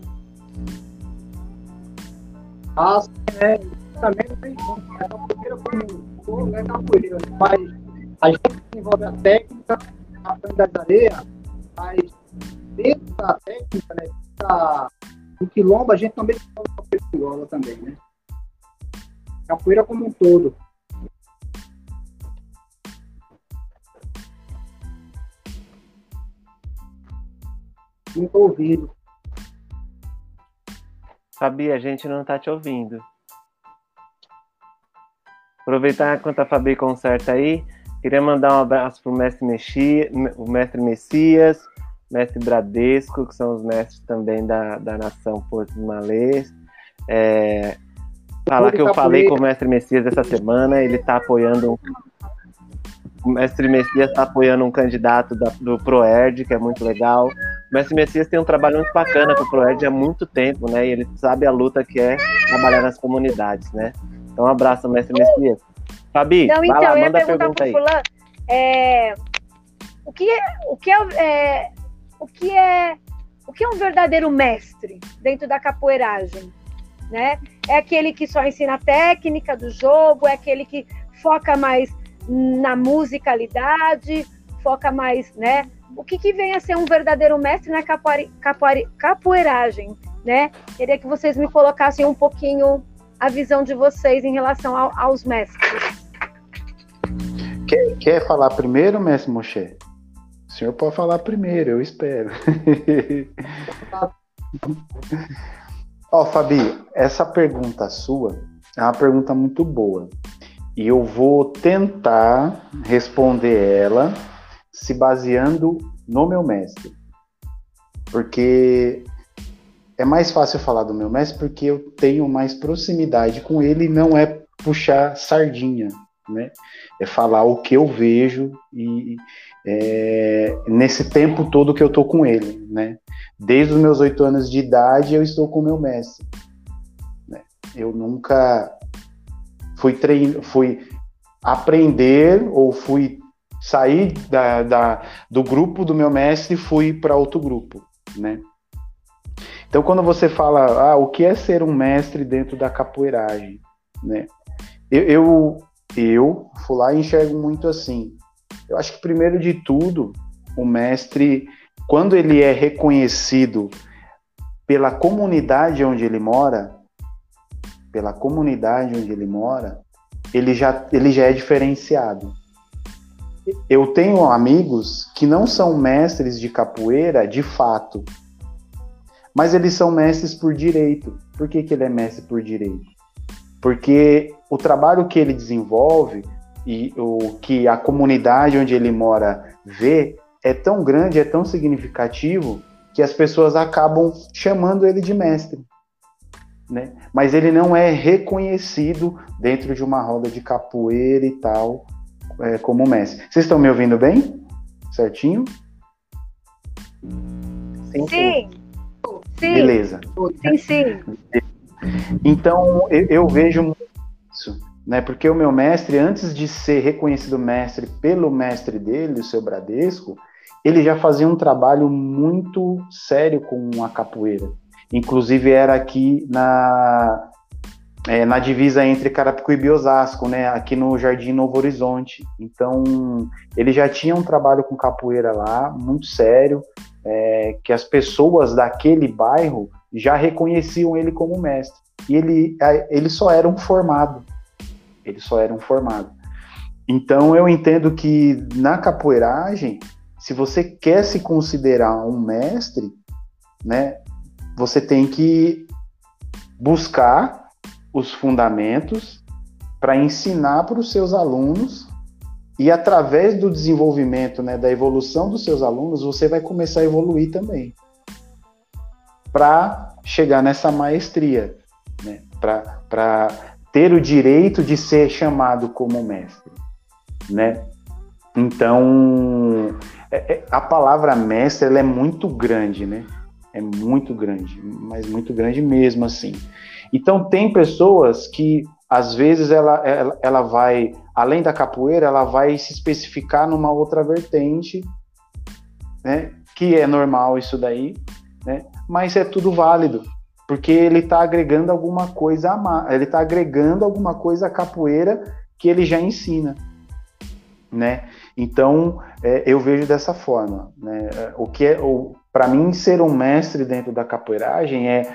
Ah, é, também tem a capoeira como não capoeira, mas a gente desenvolve a técnica, a aprendizagem da areia, mas dentro da técnica, né, do quilombo, a gente também a capoeira também, né? Capoeira como um todo. Não estou ouvindo. Fabi, a gente não está te ouvindo. Aproveitar enquanto a Fabi conserta aí, queria mandar um abraço para o mestre, o mestre Messias, mestre Bradesco, que são os mestres também da, da nação Porto Malês. É, falar que eu falei com o mestre Messias essa semana, ele está apoiando o mestre Messias está apoiando um candidato da, do ProERD, que é muito legal. O mestre Messias tem um trabalho muito bacana com o ProERD há muito tempo, né? E ele sabe a luta que é trabalhar nas comunidades, né? Então, um abraço, mestre Messias. Fabi, Não, então, lá, eu manda ia a pergunta aí. Fulano, é, o que é, o que é, é, o que é, o que é um verdadeiro mestre dentro da capoeiragem, né? É aquele que só ensina a técnica do jogo, é aquele que foca mais na musicalidade, foca mais, né? O que, que vem a ser um verdadeiro mestre na capoeira, capoeira, capoeiragem, né? Queria que vocês me colocassem um pouquinho a visão de vocês em relação ao, aos mestres. Quer, quer falar primeiro, mestre Moshe? O senhor pode falar primeiro, eu espero. [LAUGHS] Ó, oh, Fabi, essa pergunta sua é uma pergunta muito boa e eu vou tentar responder ela se baseando no meu mestre. Porque é mais fácil falar do meu mestre porque eu tenho mais proximidade com ele e não é puxar sardinha, né? É falar o que eu vejo e é, nesse tempo todo que eu tô com ele, né? Desde os meus oito anos de idade eu estou com meu mestre. Né? Eu nunca fui, fui aprender ou fui sair da, da, do grupo do meu mestre e fui para outro grupo, né? Então, quando você fala, ah, o que é ser um mestre dentro da capoeiragem, né? Eu, eu, eu fui lá e enxergo muito assim. Eu acho que, primeiro de tudo, o mestre, quando ele é reconhecido pela comunidade onde ele mora, pela comunidade onde ele mora, ele já, ele já é diferenciado. Eu tenho amigos que não são mestres de capoeira de fato, mas eles são mestres por direito. Por que, que ele é mestre por direito? Porque o trabalho que ele desenvolve e o que a comunidade onde ele mora vê é tão grande, é tão significativo que as pessoas acabam chamando ele de mestre. Né? Mas ele não é reconhecido dentro de uma roda de capoeira e tal é, como mestre. Vocês estão me ouvindo bem? Certinho? Sim. Sim. sim. Beleza. Sim, sim. Então eu, eu vejo né? Porque o meu mestre, antes de ser reconhecido mestre pelo mestre dele, o seu Bradesco, ele já fazia um trabalho muito sério com a capoeira. Inclusive era aqui na, é, na divisa entre Carapicuíba e Osasco, né, aqui no Jardim Novo Horizonte. Então, ele já tinha um trabalho com capoeira lá, muito sério, é, que as pessoas daquele bairro já reconheciam ele como mestre. E ele, ele só era um formado. Ele só era um formado. Então, eu entendo que na capoeiragem, se você quer se considerar um mestre, né, você tem que buscar os fundamentos para ensinar para os seus alunos e através do desenvolvimento, né, da evolução dos seus alunos, você vai começar a evoluir também para chegar nessa maestria, né, para ter o direito de ser chamado como mestre, né? Então, é, é, a palavra mestre ela é muito grande, né? É muito grande, mas muito grande mesmo assim. Então tem pessoas que às vezes ela, ela, ela vai, além da capoeira, ela vai se especificar numa outra vertente, né? Que é normal isso daí, né? Mas é tudo válido, porque ele está agregando alguma coisa a ele está agregando alguma coisa à capoeira que ele já ensina, né? Então, é, eu vejo dessa forma. Né? O que é, para mim, ser um mestre dentro da capoeiragem é,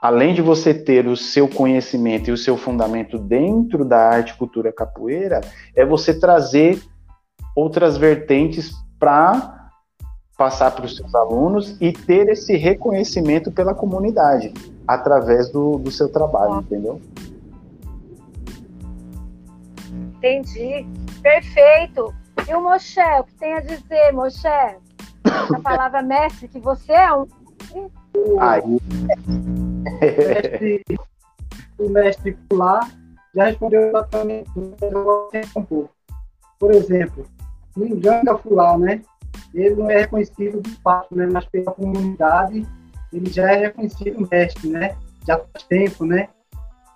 além de você ter o seu conhecimento e o seu fundamento dentro da arte cultura capoeira, é você trazer outras vertentes para passar para os seus alunos e ter esse reconhecimento pela comunidade através do, do seu trabalho, entendeu? Entendi. Perfeito. E o Moshe, o que tem a dizer, Moshe? A [COUGHS] palavra mestre, que você é um. Aí. o mestre pular já respondeu exatamente um pouco. Por exemplo, o Njanga Fular, né? Ele não é reconhecido de fato, né? Mas pela comunidade, ele já é reconhecido mestre, né? Já faz tempo, né?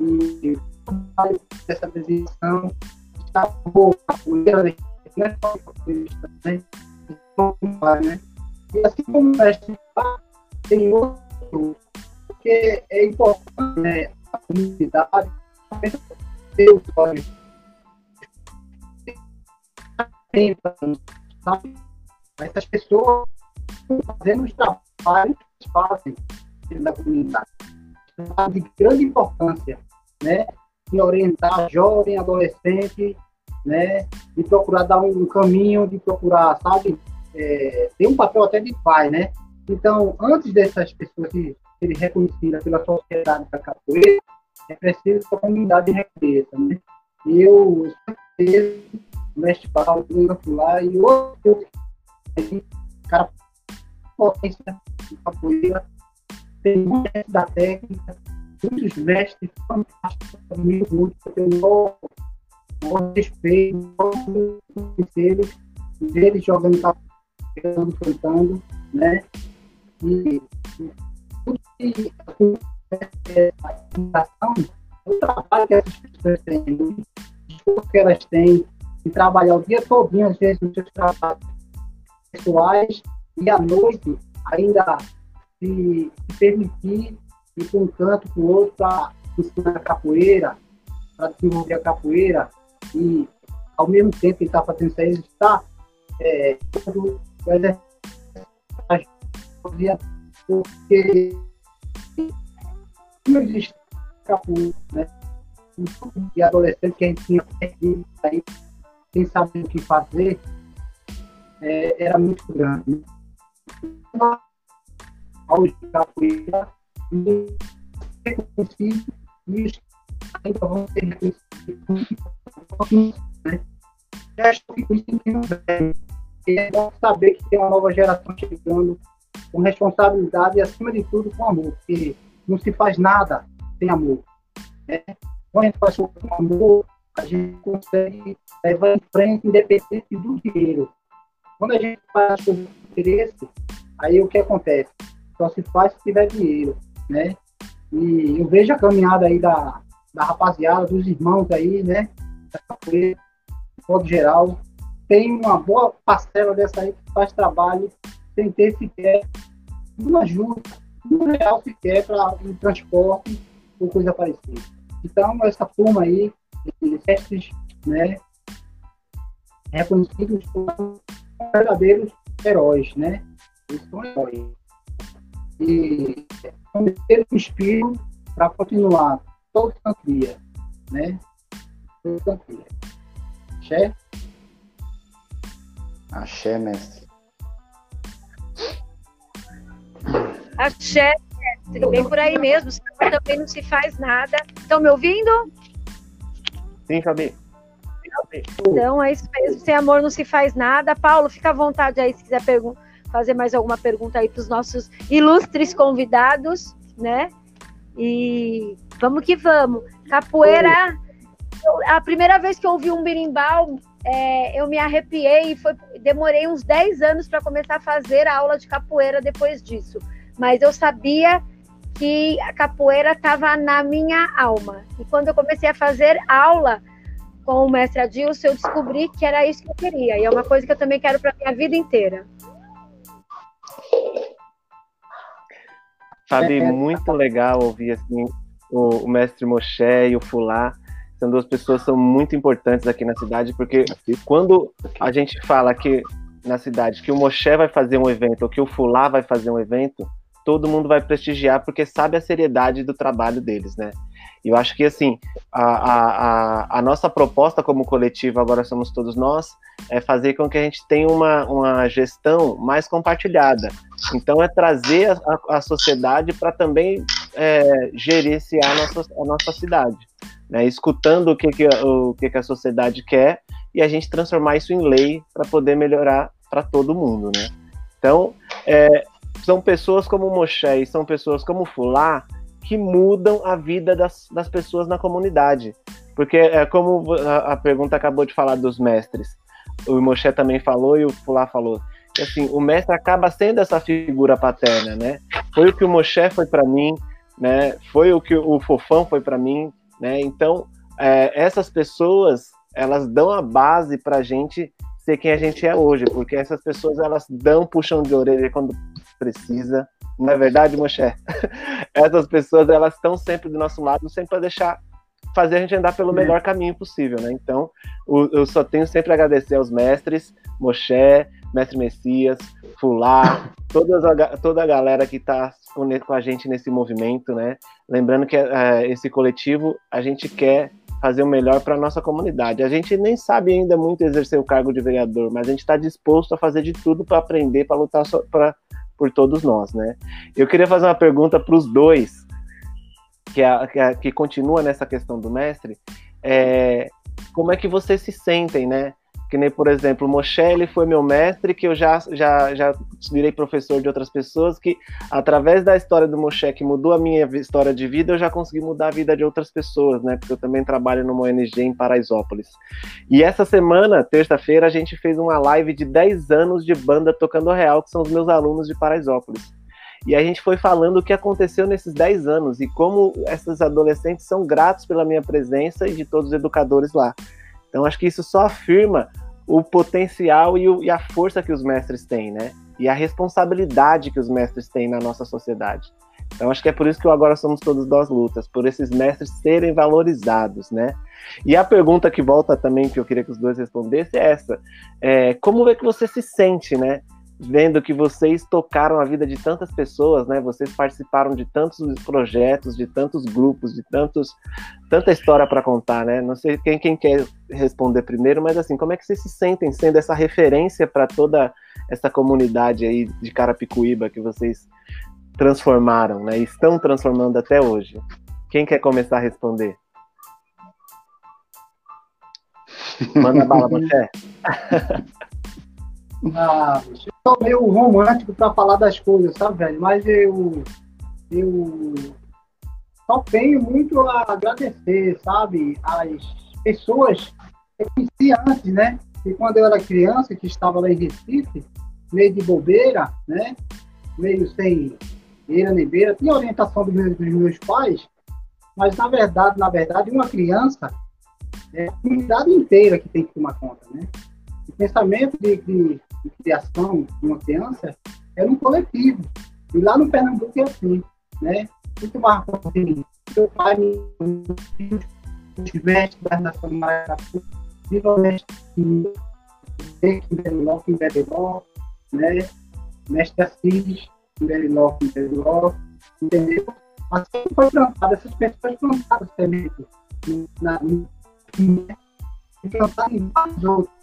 E essa designação está boa, né? né? né? E assim como o mestre tem outro, porque é importante né, a comunidade ter os olhos sabe? Essas pessoas estão fazendo os trabalhos que fazem da comunidade. De grande importância, né? De orientar jovem, adolescente, né? De procurar dar um caminho, de procurar, sabe? É, tem um papel até de pai, né? Então, antes dessas pessoas serem reconhecidas pela sociedade da capoeira, é preciso que a comunidade reconheça, né? E eu certeza, o mestre Paulo, o lá e outros cara potência capoeira, tem muita da técnica, muitos mestres fantásticos, muito, muito, tenho maior respeito, eles, eles jogando capoeira, cantando, né? E tudo que o trabalho que essas pessoas têm, o que elas têm, de trabalhar o dia todo, às vezes, nos seus trabalhos pessoais, e à noite ainda se, se permitir ir para um canto, para o outro, para ensinar capoeira, para desenvolver a capoeira, e ao mesmo tempo que está fazendo isso aí, ele está é, porque não existe capoeira, né? E adolescente que a gente tinha perdido aí, sem saber o que fazer, é, era muito grande. Ao capoeira, e reconhecido, e ainda vão ser reconhecidos. Eu acho que isso é bom saber que tem uma nova geração chegando com responsabilidade e, acima de tudo, com amor, porque não se faz nada sem amor. Né? Quando a gente faz com amor, a gente consegue levar em frente independente do dinheiro. Quando a gente faz com interesse, aí o que acontece? Só se faz se tiver dinheiro, né? E eu vejo a caminhada aí da, da rapaziada, dos irmãos aí, né? Da capoeira, de modo geral. Tem uma boa parcela dessa aí que faz trabalho sem ter sequer uma ajuda, um real sequer para um transporte ou coisa parecida. Então, essa turma aí, esses né, reconhecidos como verdadeiros heróis, né? Eles são heróis. E ter um inspiro para continuar todo santo dia, né? Todo santo dia. Axé? Axé, mestre. Axé, mestre. Bem por aí mesmo, também não se faz nada. Estão me ouvindo? Sim, Fabi. Então é isso mesmo, sem amor não se faz nada. Paulo, fica à vontade aí se quiser fazer mais alguma pergunta aí para os nossos ilustres convidados, né? E vamos que vamos. Capoeira, a primeira vez que eu ouvi um berimbau, é, eu me arrepiei e foi, demorei uns 10 anos para começar a fazer a aula de capoeira depois disso. Mas eu sabia que a capoeira estava na minha alma. E quando eu comecei a fazer aula com o mestre Adilson, eu descobri que era isso que eu queria. E é uma coisa que eu também quero para minha vida inteira. Fabi, muito legal ouvir assim o, o mestre Moshe e o Fulá. São duas pessoas que são muito importantes aqui na cidade, porque quando a gente fala que na cidade que o Moshe vai fazer um evento ou que o Fulá vai fazer um evento, todo mundo vai prestigiar porque sabe a seriedade do trabalho deles, né? E eu acho que, assim, a, a, a, nossa proposta como coletivo, agora somos todos nós, é fazer com que a gente tenha uma, uma gestão mais compartilhada. Então, é trazer a, a sociedade para também é, gerenciar a nossa, a nossa cidade, né? escutando o que, que, o que, que a sociedade quer e a gente transformar isso em lei para poder melhorar para todo mundo, né? Então, é, são pessoas como Moshe e são pessoas como Fulá que mudam a vida das, das pessoas na comunidade. Porque é como a, a pergunta acabou de falar dos mestres. O Moshe também falou e o Fulá falou. Assim, o mestre acaba sendo essa figura paterna, né? Foi o que o Moshe foi para mim, né? Foi o que o Fofão foi para mim, né? Então, é, essas pessoas, elas dão a base para a gente ser quem a gente é hoje, porque essas pessoas elas dão puxão de orelha quando precisa. Não é verdade, Moshe? [LAUGHS] Essas pessoas elas estão sempre do nosso lado, sempre para deixar fazer a gente andar pelo melhor caminho possível, né? Então, eu só tenho sempre a agradecer aos mestres, Moshe, Mestre Messias, Fulá, [LAUGHS] todas a, toda a galera que está com a gente nesse movimento, né? Lembrando que é, esse coletivo a gente quer fazer o melhor para nossa comunidade. A gente nem sabe ainda muito exercer o cargo de vereador, mas a gente está disposto a fazer de tudo para aprender, para lutar para por todos nós, né? Eu queria fazer uma pergunta para os dois, que, é, que, é, que, continua nessa questão do mestre, é, como é que vocês se sentem, né? Que nem, por exemplo, Moshe, ele foi meu mestre, que eu já, já, já virei professor de outras pessoas, que através da história do Moshe, que mudou a minha história de vida, eu já consegui mudar a vida de outras pessoas, né? Porque eu também trabalho numa ONG em Paraisópolis. E essa semana, terça-feira, a gente fez uma live de 10 anos de banda tocando real, que são os meus alunos de Paraisópolis. E a gente foi falando o que aconteceu nesses 10 anos e como esses adolescentes são gratos pela minha presença e de todos os educadores lá. Então, acho que isso só afirma o potencial e, o, e, a força que os mestres têm, né? E a responsabilidade que os mestres têm na nossa sociedade. Então, acho que é por isso que agora somos todos nós lutas, por esses mestres serem valorizados, né? E a pergunta que volta também, que eu queria que os dois respondessem, é essa: é, como é que você se sente, né? Vendo que vocês tocaram a vida de tantas pessoas, né? Vocês participaram de tantos projetos, de tantos grupos, de tantos tanta história para contar, né? Não sei quem, quem quer responder primeiro, mas assim, como é que vocês se sentem sendo essa referência para toda essa comunidade aí de Carapicuíba que vocês transformaram, né? Estão transformando até hoje. Quem quer começar a responder? [LAUGHS] Manda bala, você. [LAUGHS] Ah, eu sou meio romântico para falar das coisas, sabe, velho? Mas eu, eu só tenho muito a agradecer, sabe? As pessoas que eu conheci antes, né? E quando eu era criança, que estava lá em Recife, meio de bobeira, né? Meio sem beira nem beira, tinha orientação dos meus, dos meus pais, mas na verdade, na verdade, uma criança é a comunidade inteira que tem que tomar conta, né? O pensamento de, de criação de uma criança é um coletivo. E lá no Pernambuco é assim, né? Muito mais assim, seu pai os mestres das nações maracatu, viva mestre Kimberiló, Kimberiló, né? Mestre Assis, Kimberiló, Kimberiló, entendeu? Assim foi plantado, essas pessoas plantaram semente na, e plantaram em vários outros.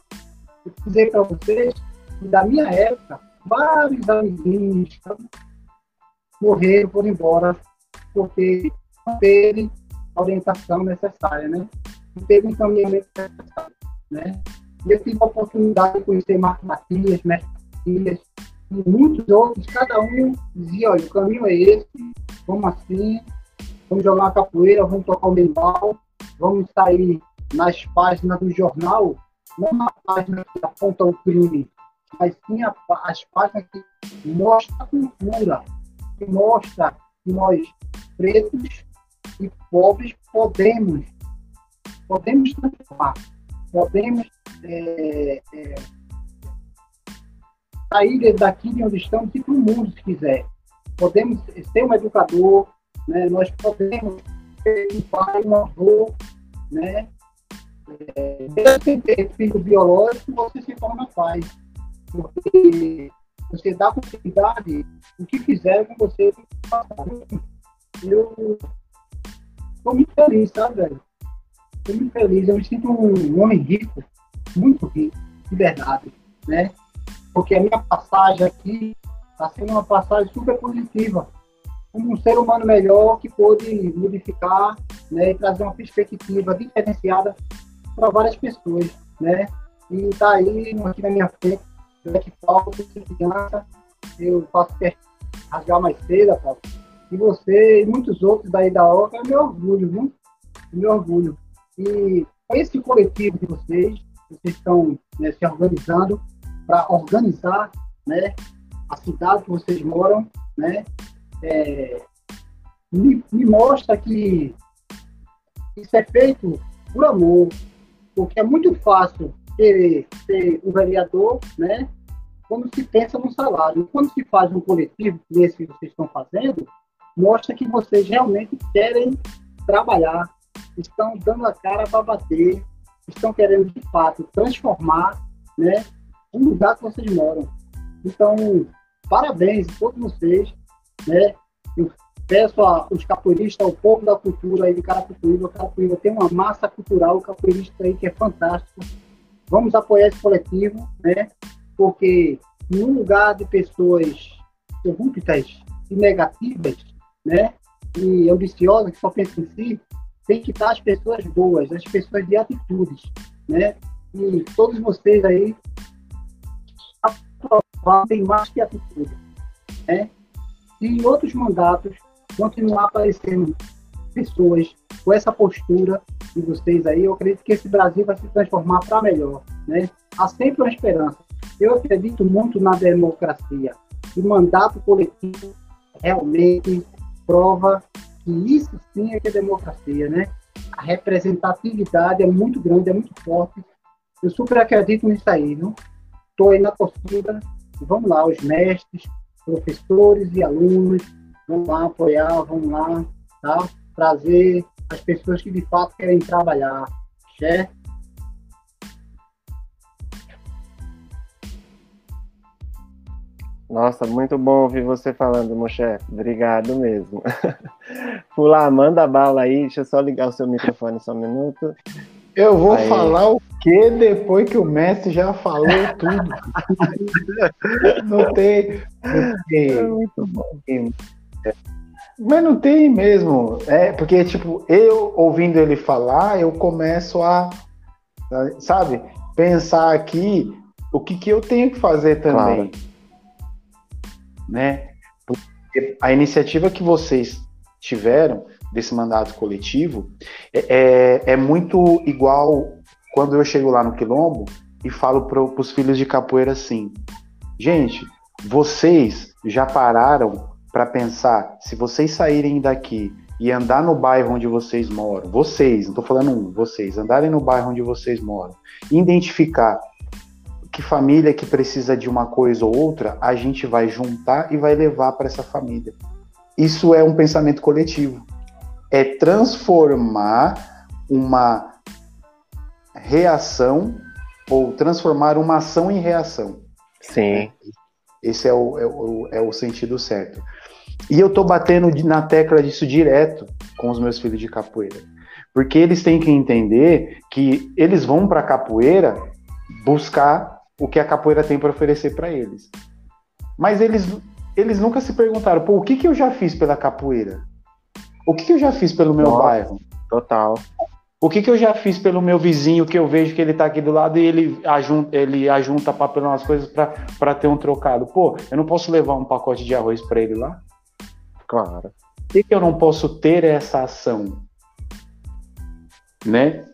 Eu dizer para vocês da minha época, vários amiguinhos morreram, foram embora, porque não teve a orientação necessária, né? Não teve um encaminhamento necessário, né? E eu tive a oportunidade de conhecer Marco Matias, Mestre Matias, e muitos outros, cada um dizia, olha, o caminho é esse, vamos assim, vamos jogar uma capoeira, vamos tocar o um vamos sair nas páginas do jornal, não na página que aponta o crime, mas sim as páginas que mostram a cultura, que mostra que nós, pretos e pobres, podemos, podemos transformar, podemos é, é, sair daqui de onde estamos e para o mundo, se quiser. Podemos ser um educador, né? nós podemos ser um pai, um avô, né? É, ter filho biológico, você se torna pai. Porque você dá continuidade, o que fizer com você, eu estou muito feliz, sabe, velho? Estou muito feliz, eu me sinto um homem rico, muito rico, de verdade, né? Porque a minha passagem aqui está sendo uma passagem super positiva. Um ser humano melhor que pôde modificar né, e trazer uma perspectiva diferenciada para várias pessoas, né? E está aí, aqui na minha frente, Black Paulo, criança, eu faço rasgar mais cedo, Paulo. E você e muitos outros daí da OCA, é meu orgulho, viu? É meu orgulho. E com esse coletivo de vocês, vocês estão né, se organizando para organizar né, a cidade que vocês moram, né? É, me, me mostra que isso é feito por amor, porque é muito fácil querer ser um vereador, né? Quando se pensa no salário. Quando se faz um coletivo, esse que vocês estão fazendo, mostra que vocês realmente querem trabalhar, estão dando a cara para bater, estão querendo de fato transformar, né? O lugar que vocês moram. Então, parabéns a todos vocês, né? Eu peço aos capoeiristas, ao povo da cultura aí de Carapicuíba, Carapicuíba tem uma massa cultural capoeirista aí que é fantástico. Vamos apoiar esse coletivo, né? Porque no lugar de pessoas corruptas e negativas, né? E ambiciosas que só pensam em si, tem que estar as pessoas boas, as pessoas de atitudes, né? E todos vocês aí aprovaram mais que atitude, né? E em outros mandatos continuar aparecendo pessoas com essa postura de vocês aí, eu acredito que esse Brasil vai se transformar para melhor, né? Há sempre uma esperança. Eu acredito muito na democracia. E mandato coletivo realmente prova que isso sim é que é democracia, né? A representatividade é muito grande, é muito forte. Eu super acredito nisso aí, não? Estou aí na torcida. Vamos lá, os mestres, professores e alunos, vamos lá apoiar, vamos lá, tá? Trazer as pessoas que de fato querem trabalhar, certo? Nossa, muito bom ouvir você falando, chefe. Obrigado mesmo. [LAUGHS] Pula, manda bala aí. Deixa eu só ligar o seu microfone só um minuto. Eu vou aí. falar o que depois que o mestre já falou tudo. [LAUGHS] não tem. Não tem. É muito bom. Mas não tem mesmo. É, porque, tipo, eu ouvindo ele falar, eu começo a, sabe, pensar aqui o que, que eu tenho que fazer também. Claro. Né? Porque a iniciativa que vocês tiveram desse mandato coletivo é, é, é muito igual quando eu chego lá no Quilombo e falo para os filhos de capoeira assim: gente, vocês já pararam para pensar se vocês saírem daqui e andar no bairro onde vocês moram, vocês, não estou falando um, vocês, andarem no bairro onde vocês moram, identificar que família que precisa de uma coisa ou outra, a gente vai juntar e vai levar para essa família. Isso é um pensamento coletivo. É transformar uma reação ou transformar uma ação em reação. Sim. Esse é o, é o, é o sentido certo. E eu tô batendo na tecla disso direto com os meus filhos de capoeira. Porque eles têm que entender que eles vão para a capoeira buscar o que a capoeira tem para oferecer para eles. Mas eles, eles nunca se perguntaram, pô, o que, que eu já fiz pela capoeira? O que, que eu já fiz pelo meu Nossa, bairro? Total. O que, que eu já fiz pelo meu vizinho que eu vejo que ele tá aqui do lado e ele ajunta, ele ajunta papelão as coisas para ter um trocado? Pô, eu não posso levar um pacote de arroz para ele lá? Claro. Por que, que eu não posso ter essa ação? Né?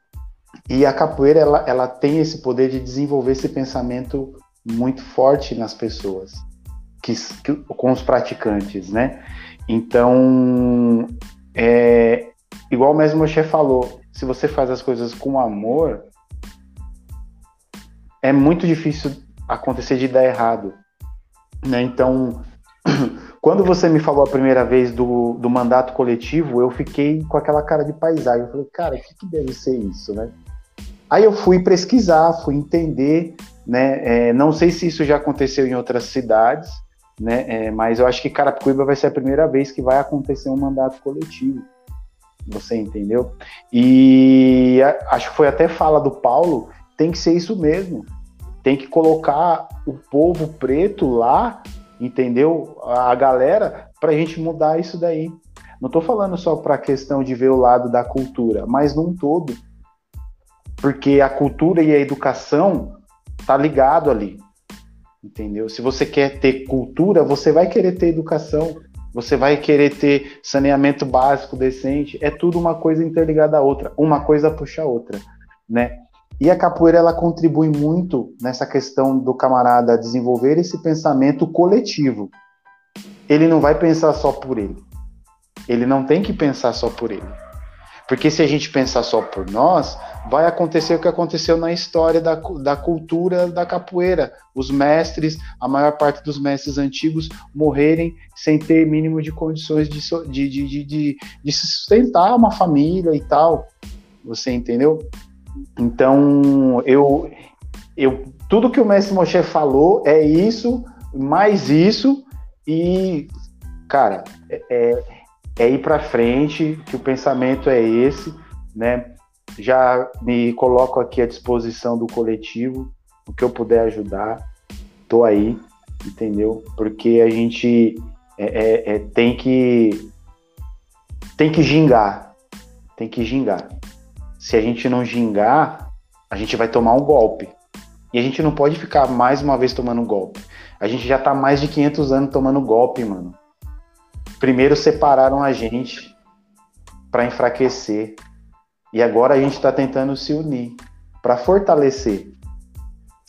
E a capoeira ela, ela tem esse poder de desenvolver esse pensamento muito forte nas pessoas, que, que com os praticantes, né? Então, é, igual o mesmo Moshe falou, se você faz as coisas com amor, é muito difícil acontecer de dar errado. Né? Então, [CLEARS THROAT] quando você me falou a primeira vez do, do mandato coletivo, eu fiquei com aquela cara de paisagem. Eu falei, cara, o que, que deve ser isso, né? Aí eu fui pesquisar, fui entender, né? É, não sei se isso já aconteceu em outras cidades, né? É, mas eu acho que Carapicuíba vai ser a primeira vez que vai acontecer um mandato coletivo. Você entendeu? E acho que foi até fala do Paulo, tem que ser isso mesmo. Tem que colocar o povo preto lá, entendeu? A galera, para a gente mudar isso daí. Não estou falando só para a questão de ver o lado da cultura, mas num todo. Porque a cultura e a educação tá ligado ali. Entendeu? Se você quer ter cultura, você vai querer ter educação você vai querer ter saneamento básico decente, é tudo uma coisa interligada à outra, uma coisa puxa a outra, né? E a capoeira ela contribui muito nessa questão do camarada desenvolver esse pensamento coletivo. Ele não vai pensar só por ele. Ele não tem que pensar só por ele. Porque se a gente pensar só por nós, vai acontecer o que aconteceu na história da, da cultura da capoeira. Os mestres, a maior parte dos mestres antigos, morrerem sem ter mínimo de condições de, de, de, de, de sustentar uma família e tal. Você entendeu? Então, eu, eu tudo que o mestre Moshe falou é isso, mais isso, e, cara, é, é, ir para frente, que o pensamento é esse, né? já me coloco aqui à disposição do coletivo, o que eu puder ajudar, tô aí, entendeu? Porque a gente é, é, é, tem que tem que gingar, tem que gingar. Se a gente não gingar, a gente vai tomar um golpe. E a gente não pode ficar mais uma vez tomando golpe. A gente já tá mais de 500 anos tomando golpe, mano. Primeiro separaram a gente para enfraquecer. E agora a gente está tentando se unir para fortalecer.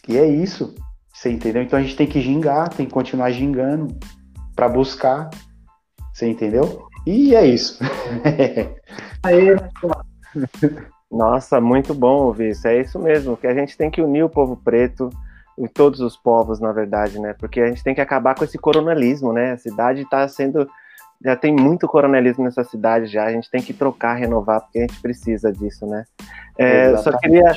E é isso, você entendeu? Então a gente tem que gingar, tem que continuar gingando para buscar, você entendeu? E é isso. Aí, [LAUGHS] Nossa, muito bom ouvir isso. É isso mesmo, que a gente tem que unir o povo preto e todos os povos, na verdade, né? Porque a gente tem que acabar com esse coronalismo, né? A cidade está sendo já tem muito coronelismo nessa cidade já, a gente tem que trocar, renovar, porque a gente precisa disso, né? É, só queria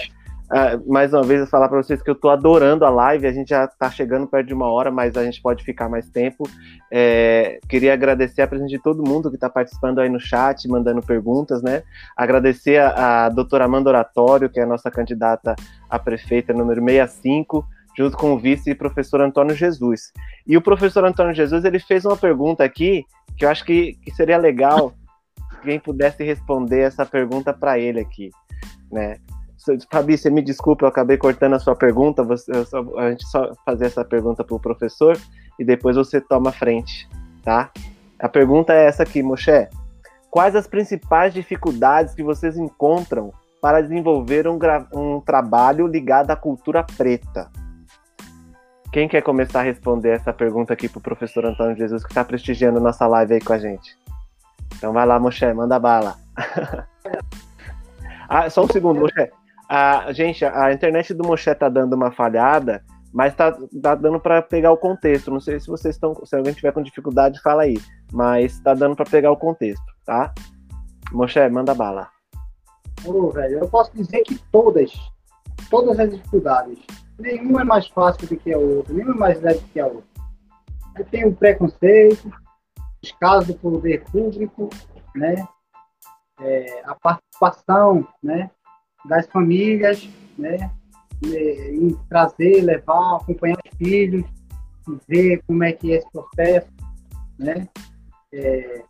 uh, mais uma vez falar para vocês que eu estou adorando a live, a gente já está chegando perto de uma hora, mas a gente pode ficar mais tempo. É, queria agradecer a presença de todo mundo que está participando aí no chat, mandando perguntas, né? Agradecer a, a doutora Amanda Oratório, que é a nossa candidata a prefeita número 65, junto com o vice professor Antônio Jesus. E o professor Antônio Jesus, ele fez uma pergunta aqui que eu acho que, que seria legal quem pudesse responder essa pergunta para ele aqui, né? Fabi, você me desculpa, eu acabei cortando a sua pergunta. Você, só, a gente só fazer essa pergunta para o professor e depois você toma a frente, tá? A pergunta é essa aqui, Moshe. Quais as principais dificuldades que vocês encontram para desenvolver um, um trabalho ligado à cultura preta? Quem quer começar a responder essa pergunta aqui para o professor Antônio Jesus, que está prestigiando nossa live aí com a gente? Então vai lá, Moshe, manda bala. [LAUGHS] ah, só um segundo, Moshe. Ah, gente, a internet do Moshe tá dando uma falhada, mas tá, tá dando para pegar o contexto. Não sei se vocês estão, se alguém tiver com dificuldade, fala aí. Mas tá dando para pegar o contexto, tá? Moshe, manda bala. Velho, eu posso dizer que todas, todas as dificuldades, nenhuma é mais fácil do que a outra, nenhuma é mais leve do que a outra. Aí tem o preconceito, os casos do poder público, né? É, a participação, né? Das famílias, né? Em trazer, levar, acompanhar os filhos, ver como é que é esse processo, né? É,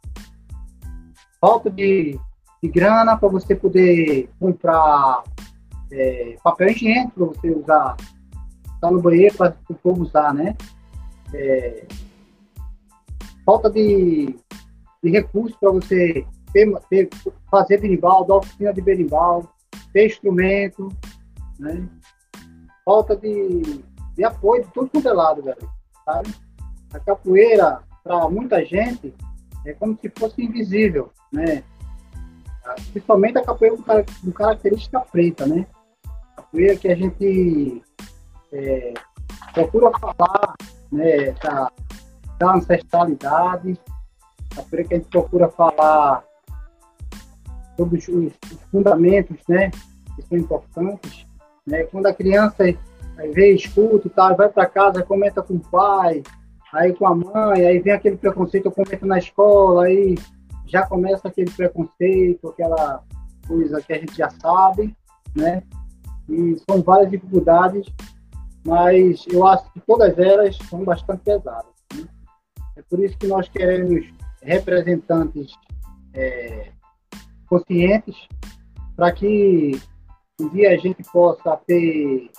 falta de, de grana para você poder comprar é, papel higiênico para você usar, tá no banheiro para povo usar, né? É, falta de, de recursos para você ter, ter, fazer berimbau, dar oficina de berimbau, ter instrumento, né? Falta de, de apoio de tudo quanto é lado, velho, sabe? A capoeira, para muita gente, é como se fosse invisível, né? Principalmente a capoeira com, característica preta, né? A capoeira que a gente é, procura falar, né? Da, da ancestralidade, a capoeira que a gente procura falar sobre os, os, fundamentos, né? Que são importantes, né? Quando a criança vê, escuta e tal, vai para casa, comenta com o pai, aí com a mãe, aí vem aquele preconceito, eu comento na escola, aí já começa aquele preconceito, aquela coisa que a gente já sabe, né? E são várias dificuldades, mas eu acho que todas elas são bastante pesadas. Né? É por isso que nós queremos representantes é, conscientes para que um dia a gente possa ter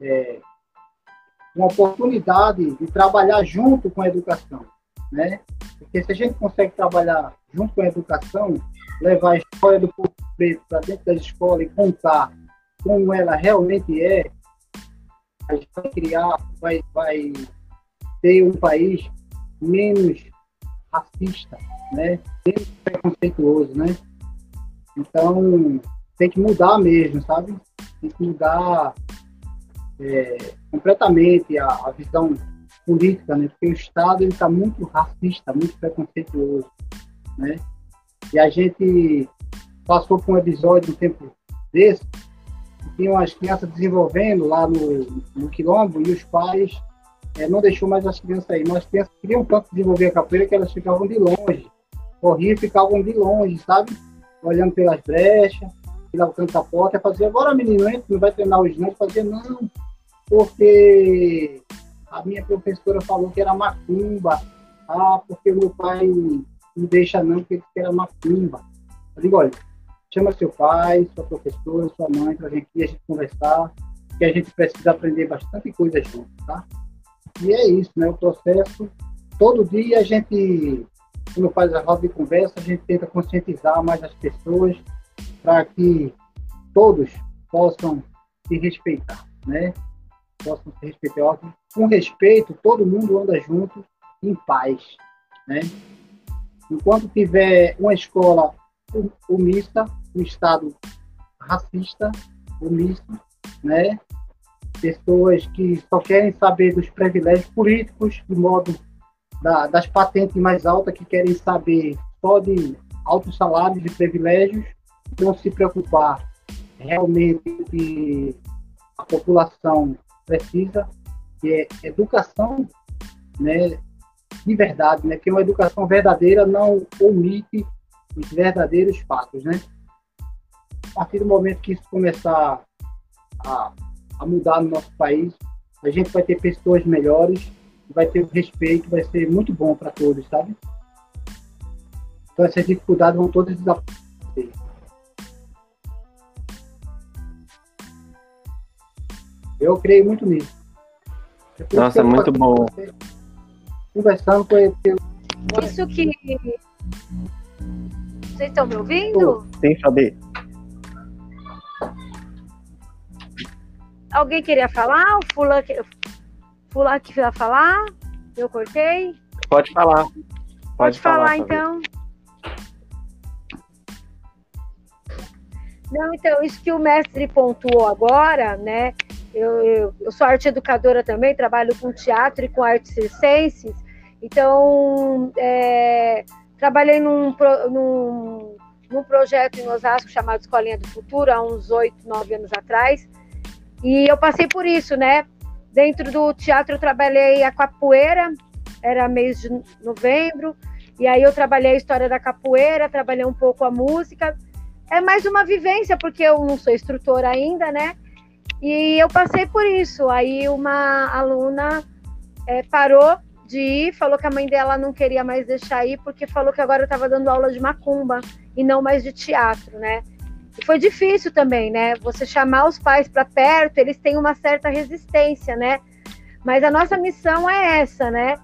é, uma oportunidade de trabalhar junto com a educação, né? Porque se a gente consegue trabalhar junto com a educação, levar a história do povo preto para dentro das escolas e contar como ela realmente é, a gente vai criar, vai, vai ter um país menos racista, né? Menos preconceituoso, né? Então, tem que mudar mesmo, sabe? Tem que mudar é, completamente a, a, visão política, né? Porque o Estado está muito racista, muito preconceituoso, né? E a gente passou por um episódio um tempo desse, tinha umas crianças desenvolvendo lá no, no quilombo e os pais é, não deixou mais as crianças aí. Mas as crianças queriam tanto desenvolver a capoeira que elas ficavam de longe, corriam e ficavam de longe, sabe? Olhando pelas brechas, pela canto da porta, fazia, agora menino, entra, não vai treinar hoje não, fazia, não, porque a minha professora falou que era macumba. Ah, porque meu pai não deixa não, porque ele era macumba. Eu digo, olha, chama seu pai, sua professora, sua mãe, para a gente, a gente conversar, que a gente precisa aprender bastante coisa junto, tá? E é isso, né? O processo, todo dia a gente, quando faz a roda de conversa, a gente tenta conscientizar mais as pessoas para que todos possam se respeitar, né? possam se respeitar. Com respeito, todo mundo anda junto em paz. Né? Enquanto tiver uma escola omissa, um Estado racista, omisso, né? pessoas que só querem saber dos privilégios políticos, de modo da, das patentes mais altas, que querem saber só de altos salários e privilégios, não se preocupar realmente que a população precisa, que é educação né, de verdade, né, que uma educação verdadeira não omite os verdadeiros fatos. Né? A partir do momento que isso começar a, a mudar no nosso país, a gente vai ter pessoas melhores, vai ter o respeito, vai ser muito bom para todos, sabe? Então essas dificuldades vão todas desaparecer. Eu creio muito nisso. É Nossa, muito bom. Conversando com ele. Isso que. Vocês estão me ouvindo? Sim, Fabi. Alguém queria falar? O Fulano, Fulano que queria falar? Eu cortei? Pode falar. Pode, Pode falar, falar então. Não, então, isso que o mestre pontuou agora, né? Eu, eu, eu, sou arte educadora também, trabalho com teatro e com artes circenses. Então, é, trabalhei num, num, num, projeto em Osasco chamado Escolinha do Futuro, há uns oito, nove anos atrás. E eu passei por isso, né? Dentro do teatro eu trabalhei a capoeira, era mês de novembro, e aí eu trabalhei a história da capoeira, trabalhei um pouco a música, é mais uma vivência, porque eu não sou instrutora ainda, né? E eu passei por isso. Aí uma aluna é, parou de ir, falou que a mãe dela não queria mais deixar ir, porque falou que agora eu estava dando aula de macumba e não mais de teatro, né? E foi difícil também, né? Você chamar os pais para perto, eles têm uma certa resistência, né? Mas a nossa missão é essa, né?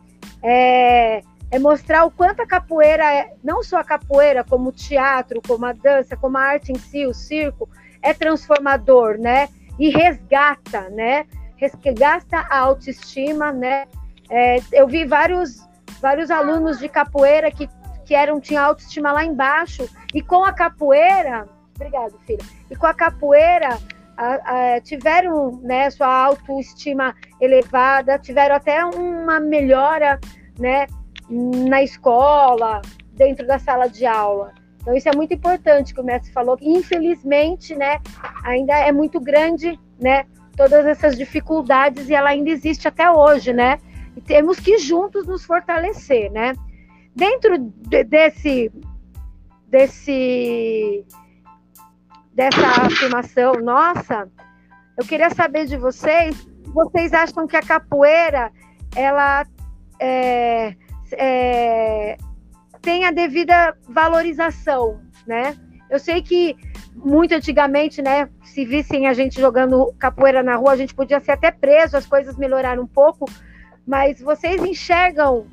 É, é mostrar o quanto a capoeira é, não só a capoeira, como o teatro, como a dança, como a arte em si, o circo, é transformador, né? E resgata, né? Resgata a autoestima, né? É, eu vi vários, vários alunos de capoeira que, que eram, tinham autoestima lá embaixo, e com a capoeira, obrigado, filha, e com a capoeira a, a, tiveram né, sua autoestima elevada, tiveram até uma melhora, né? na escola, dentro da sala de aula. Então isso é muito importante que o mestre falou. Infelizmente, né, ainda é muito grande, né, todas essas dificuldades e ela ainda existe até hoje, né? Temos que juntos nos fortalecer, né? Dentro de, desse desse dessa afirmação nossa, eu queria saber de vocês, vocês acham que a capoeira ela é, é, tem a devida valorização, né? Eu sei que muito antigamente, né, se vissem a gente jogando capoeira na rua, a gente podia ser até preso, as coisas melhoraram um pouco, mas vocês enxergam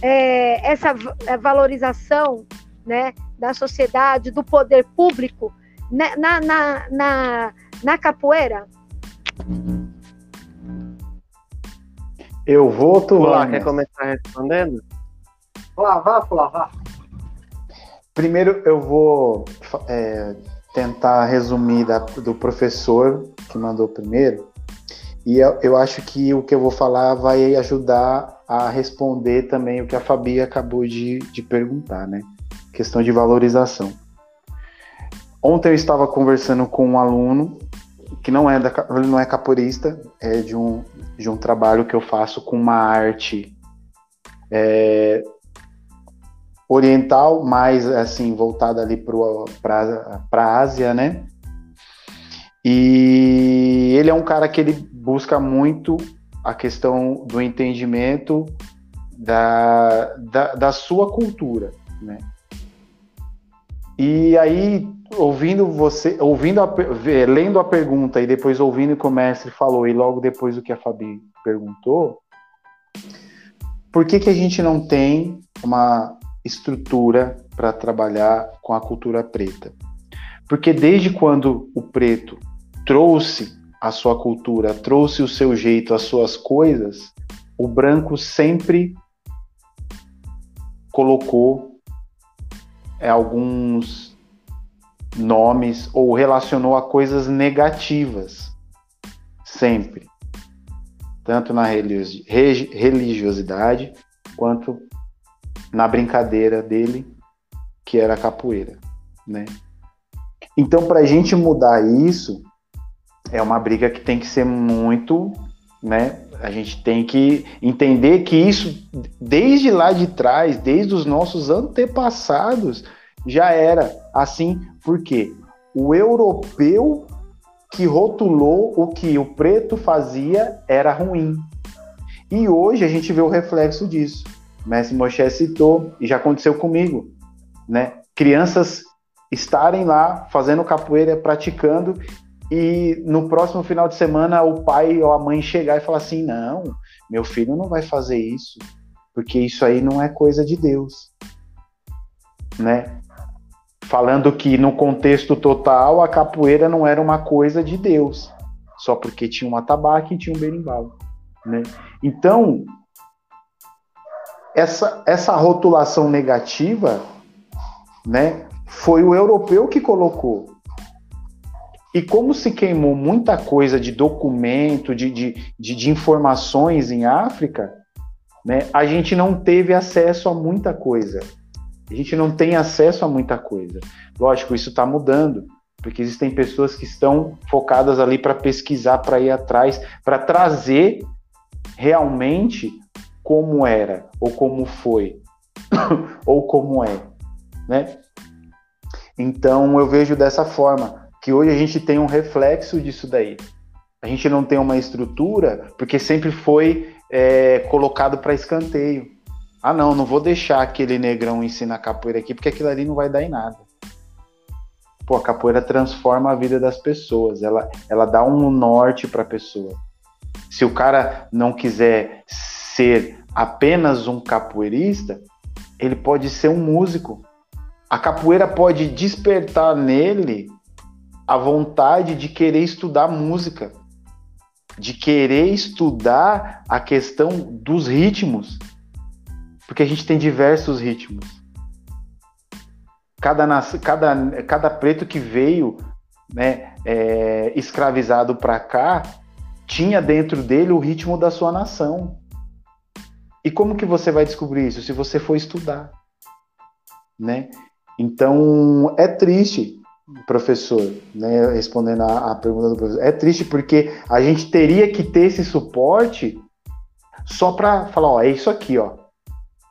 é, essa é, valorização, né, da sociedade, do poder público né, na, na, na, na capoeira? Eu vou, tu Olá, quer começar respondendo? Vá, vá, vá. Primeiro eu vou é, tentar resumir da, do professor que mandou primeiro. E eu, acho que o que eu vou falar vai ajudar a responder também o que a Fabi acabou de, de perguntar, né? Questão de valorização. Ontem eu estava conversando com um aluno que não é da, não é capoeirista, é de um, de um trabalho que eu faço com uma arte é, oriental, mais assim, voltada ali para a Ásia, né? E ele é um cara que ele busca muito a questão do entendimento da, da, da sua cultura, né? E aí, ouvindo você, ouvindo a, lendo a pergunta e depois ouvindo o que o mestre falou e logo depois o que a Fabi perguntou, por que que a gente não tem uma estrutura para trabalhar com a cultura preta. Porque desde quando o preto trouxe a sua cultura, trouxe o seu jeito, as suas coisas, o branco sempre colocou é, alguns nomes ou relacionou a coisas negativas, sempre, tanto na religiosidade quanto na brincadeira dele, que era a capoeira, né? Então, para a gente mudar isso, é uma briga que tem que ser muito, né? A gente tem que entender que isso, desde lá de trás, desde os nossos antepassados, já era assim, porque o europeu que rotulou o que o preto fazia era ruim. E hoje a gente vê o reflexo disso. Mestre Moshe citou, e já aconteceu comigo, né? Crianças estarem lá fazendo capoeira, praticando, e no próximo final de semana o pai ou a mãe chegar e falar assim: não, meu filho não vai fazer isso, porque isso aí não é coisa de Deus, né? Falando que no contexto total a capoeira não era uma coisa de Deus, só porque tinha um atabaque e tinha um berimbau, né? Então, essa, essa rotulação negativa, né, foi o europeu que colocou. E como se queimou muita coisa de documento, de, de, de, de informações em África, né, a gente não teve acesso a muita coisa. A gente não tem acesso a muita coisa. Lógico, isso está mudando, porque existem pessoas que estão focadas ali para pesquisar, para ir atrás, para trazer realmente como era, ou como foi, [COUGHS] ou como é, né? Então eu vejo dessa forma, que hoje a gente tem um reflexo disso daí. A gente não tem uma estrutura, porque sempre foi é, colocado para escanteio. Ah, não, não vou deixar aquele negrão ensinar capoeira aqui, porque aquilo ali não vai dar em nada. Pô, a capoeira transforma a vida das pessoas, ela, ela dá um norte para a pessoa. Se o cara não quiser ser apenas um capoeirista, ele pode ser um músico. A capoeira pode despertar nele a vontade de querer estudar música, de querer estudar a questão dos ritmos, porque a gente tem diversos ritmos. Cada, cada, cada preto que veio né, é, escravizado para cá tinha dentro dele o ritmo da sua nação. E como que você vai descobrir isso? Se você for estudar, né? Então, é triste, professor, né? Respondendo a, a pergunta do professor, é triste porque a gente teria que ter esse suporte só para falar, ó, é isso aqui, ó,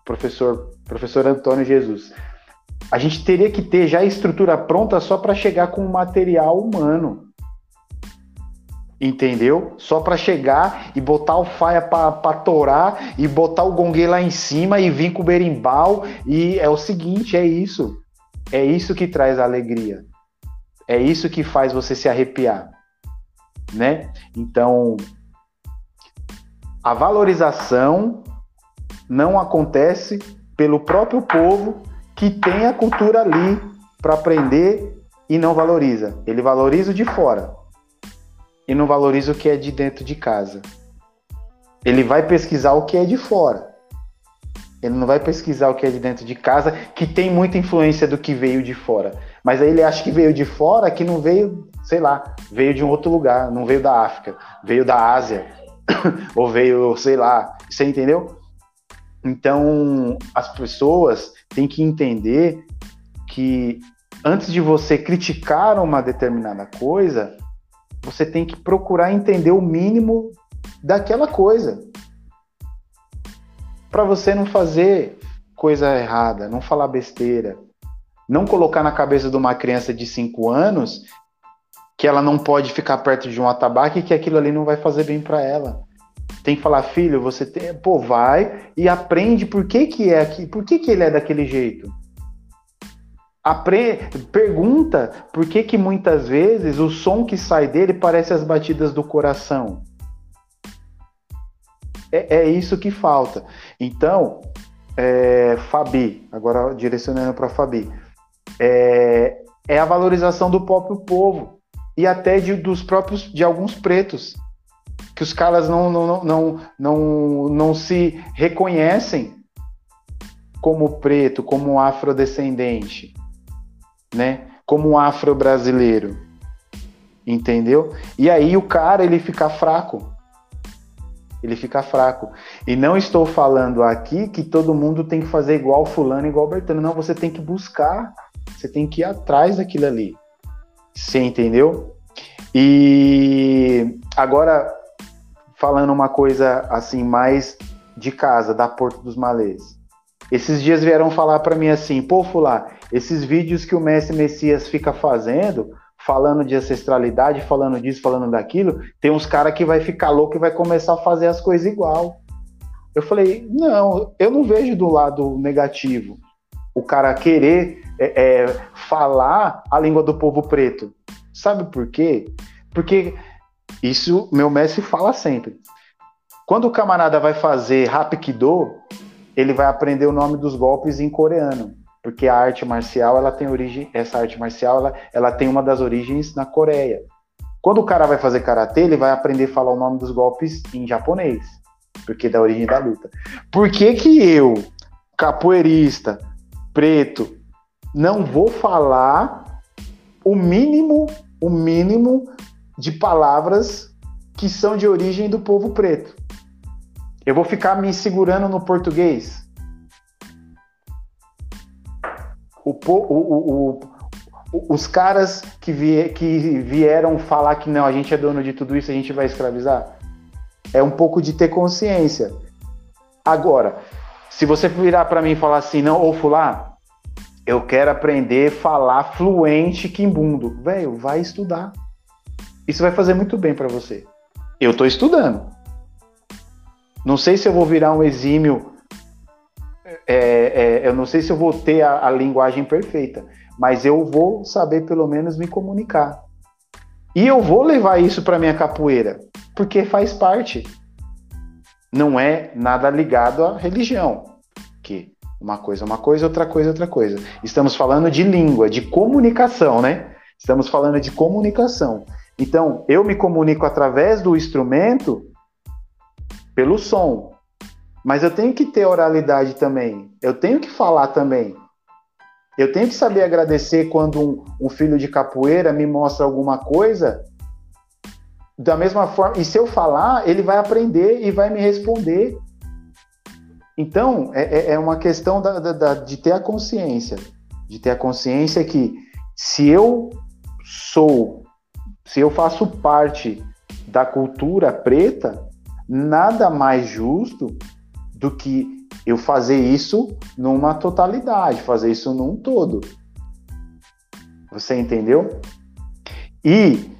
professor, professor Antônio Jesus. A gente teria que ter já a estrutura pronta só para chegar com o material humano entendeu? Só para chegar e botar o faia para torar e botar o gongue lá em cima e vir com o berimbau e é o seguinte, é isso. É isso que traz alegria. É isso que faz você se arrepiar, né? Então, a valorização não acontece pelo próprio povo que tem a cultura ali para aprender e não valoriza. Ele valoriza o de fora e não valoriza o que é de dentro de casa. Ele vai pesquisar o que é de fora. Ele não vai pesquisar o que é de dentro de casa, que tem muita influência do que veio de fora. Mas aí ele acha que veio de fora, que não veio, sei lá, veio de um outro lugar, não veio da África, veio da Ásia, [COUGHS] ou veio, sei lá, você entendeu? Então, as pessoas têm que entender que antes de você criticar uma determinada coisa, você tem que procurar entender o mínimo daquela coisa. Para você não fazer coisa errada, não falar besteira, não colocar na cabeça de uma criança de 5 anos que ela não pode ficar perto de um atabaque e que aquilo ali não vai fazer bem para ela. Tem que falar, filho, você tem, pô, vai e aprende por que que é aqui, por que que ele é daquele jeito. Apre... Pergunta por que, que muitas vezes o som que sai dele parece as batidas do coração. É, é isso que falta. Então, é, Fabi, agora direcionando para Fabi, é, é, a valorização do próprio povo e até de, dos próprios de alguns pretos que os caras não, não, não, não, não se reconhecem como preto, como afrodescendente né? Como afro-brasileiro. Entendeu? E aí o cara ele fica fraco. Ele fica fraco. E não estou falando aqui que todo mundo tem que fazer igual fulano, igual Bertano. Não, você tem que buscar. Você tem que ir atrás daquilo ali. Você entendeu? E agora falando uma coisa assim mais de casa, da Porto dos Malês. Esses dias vieram falar para mim assim, pô, Fulá, esses vídeos que o Mestre Messias fica fazendo, falando de ancestralidade, falando disso, falando daquilo, tem uns caras que vai ficar louco e vai começar a fazer as coisas igual. Eu falei, não, eu não vejo do lado negativo o cara querer é, é, falar a língua do povo preto. Sabe por quê? Porque isso meu mestre fala sempre. Quando o camarada vai fazer Hapkido, ele vai aprender o nome dos golpes em coreano, porque a arte marcial, ela tem origem, essa arte marcial, ela, ela tem uma das origens na Coreia. Quando o cara vai fazer karatê, ele vai aprender a falar o nome dos golpes em japonês, porque é da origem da luta. Por que que eu, capoeirista, preto, não vou falar o mínimo, o mínimo de palavras que são de origem do povo preto? Eu vou ficar me segurando no português? O, o, o, os caras que, que vieram falar que não, a gente é dono de tudo isso, a gente vai escravizar? É um pouco de ter consciência. Agora, se você virar para mim e falar assim, não, ou fular, eu quero aprender a falar fluente quimbundo. Velho, vai estudar. Isso vai fazer muito bem para você. Eu estou estudando. Não sei se eu vou virar um exímio. É, é, eu não sei se eu vou ter a, a linguagem perfeita, mas eu vou saber pelo menos me comunicar. E eu vou levar isso para minha capoeira, porque faz parte. Não é nada ligado à religião, que uma coisa é uma coisa, outra coisa é outra coisa. Estamos falando de língua, de comunicação, né? Estamos falando de comunicação. Então, eu me comunico através do instrumento pelo som. Mas eu tenho que ter oralidade também. Eu tenho que falar também. Eu tenho que saber agradecer quando um, um filho de capoeira me mostra alguma coisa. Da mesma forma, e se eu falar, ele vai aprender e vai me responder. Então, é, é, é uma questão da, da, da, de ter a consciência. De ter a consciência que se eu sou, se eu faço parte da cultura preta, nada mais justo do que eu fazer isso numa totalidade, fazer isso num todo. Você entendeu? E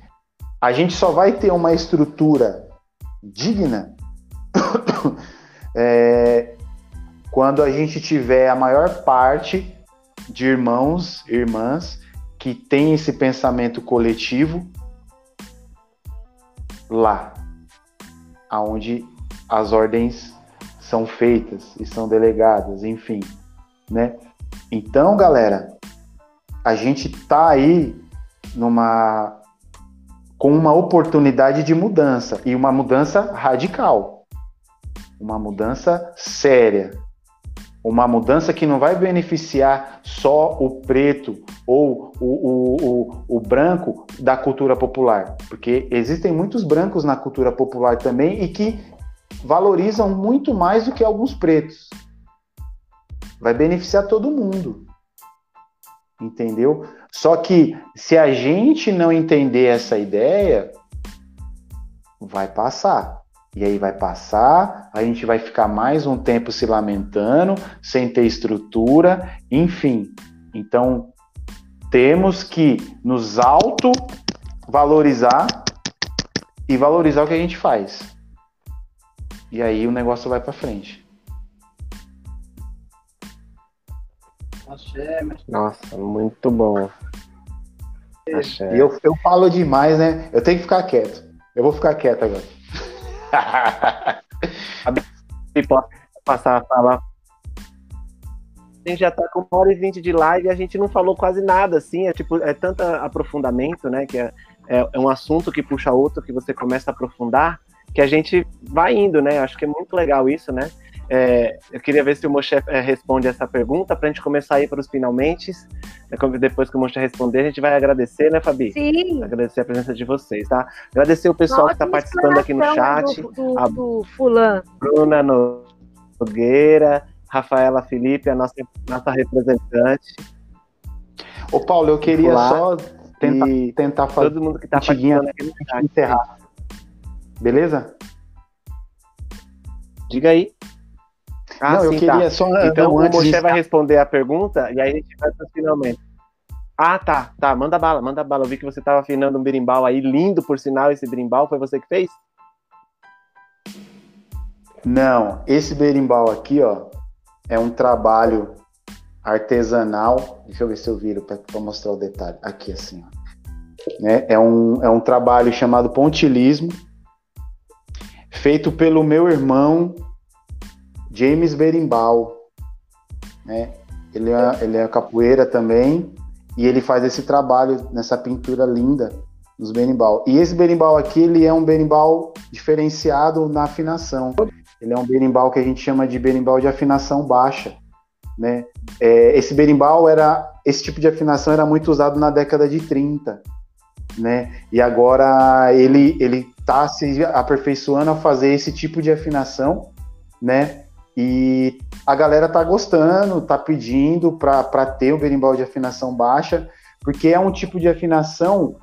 a gente só vai ter uma estrutura digna [COUGHS] é, quando a gente tiver a maior parte de irmãos, irmãs que tem esse pensamento coletivo lá, aonde as ordens são feitas e são delegadas, enfim, né? Então, galera, a gente tá aí numa com uma oportunidade de mudança e uma mudança radical. Uma mudança séria. Uma mudança que não vai beneficiar só o preto ou o, o, o, o branco da cultura popular, porque existem muitos brancos na cultura popular também e que valorizam muito mais do que alguns pretos. Vai beneficiar todo mundo. Entendeu? Só que se a gente não entender essa ideia, vai passar. E aí vai passar, a gente vai ficar mais um tempo se lamentando, sem ter estrutura, enfim. Então, temos que nos auto valorizar e valorizar o que a gente faz. E aí o negócio vai para frente. Nossa, muito bom. Axé. E eu, eu falo demais, né? Eu tenho que ficar quieto. Eu vou ficar quieto agora. [LAUGHS] posso passar a falar. A gente já tá com uma hora e vinte de live e a gente não falou quase nada, assim. É tipo, é tanto aprofundamento, né? Que é, é, é um assunto que puxa outro, que você começa a aprofundar que a gente vai indo, né? Acho que é muito legal isso, né? É, eu queria ver se o Moshe é, responde essa pergunta para a gente começar a ir para os finalmente. É, depois que o Moshe responder, a gente vai agradecer, né, Fabi? Sim. Agradecer a presença de vocês, tá? Agradecer o pessoal Nossa, que está participando aqui no chat. Do, do, a do Fulan. Bruna Nogueira, Rafaela Felipe, a nossa, nossa representante. Ô, Paulo, eu queria Olá. só tentar, tentar fazer. Todo mundo que está participando aqui no chat. Encerrar. Beleza? Diga aí. Ah, não, sim, eu queria tá. só. Então não, o Moshe vai responder a pergunta e aí a gente vai para finalmente. Ah, tá, tá. Manda bala, manda bala. Eu vi que você estava afinando um berimbau aí, lindo por sinal esse berimbau. Foi você que fez? Não, esse berimbau aqui, ó, é um trabalho artesanal. Deixa eu ver se eu viro para mostrar o detalhe. Aqui, assim, ó. Né? É, um, é um trabalho chamado pontilismo, feito pelo meu irmão James Berimbau. Né? Ele, é, ele é capoeira também, e ele faz esse trabalho nessa pintura linda dos berimbau. E esse berimbau aqui, ele é um berimbau diferenciado na afinação. Ele é um berimbau que a gente chama de berimbau de afinação baixa, né? É, esse berimbau era, esse tipo de afinação era muito usado na década de 30, né? E agora ele ele está se aperfeiçoando a fazer esse tipo de afinação, né? E a galera tá gostando, tá pedindo para ter o berimbau de afinação baixa, porque é um tipo de afinação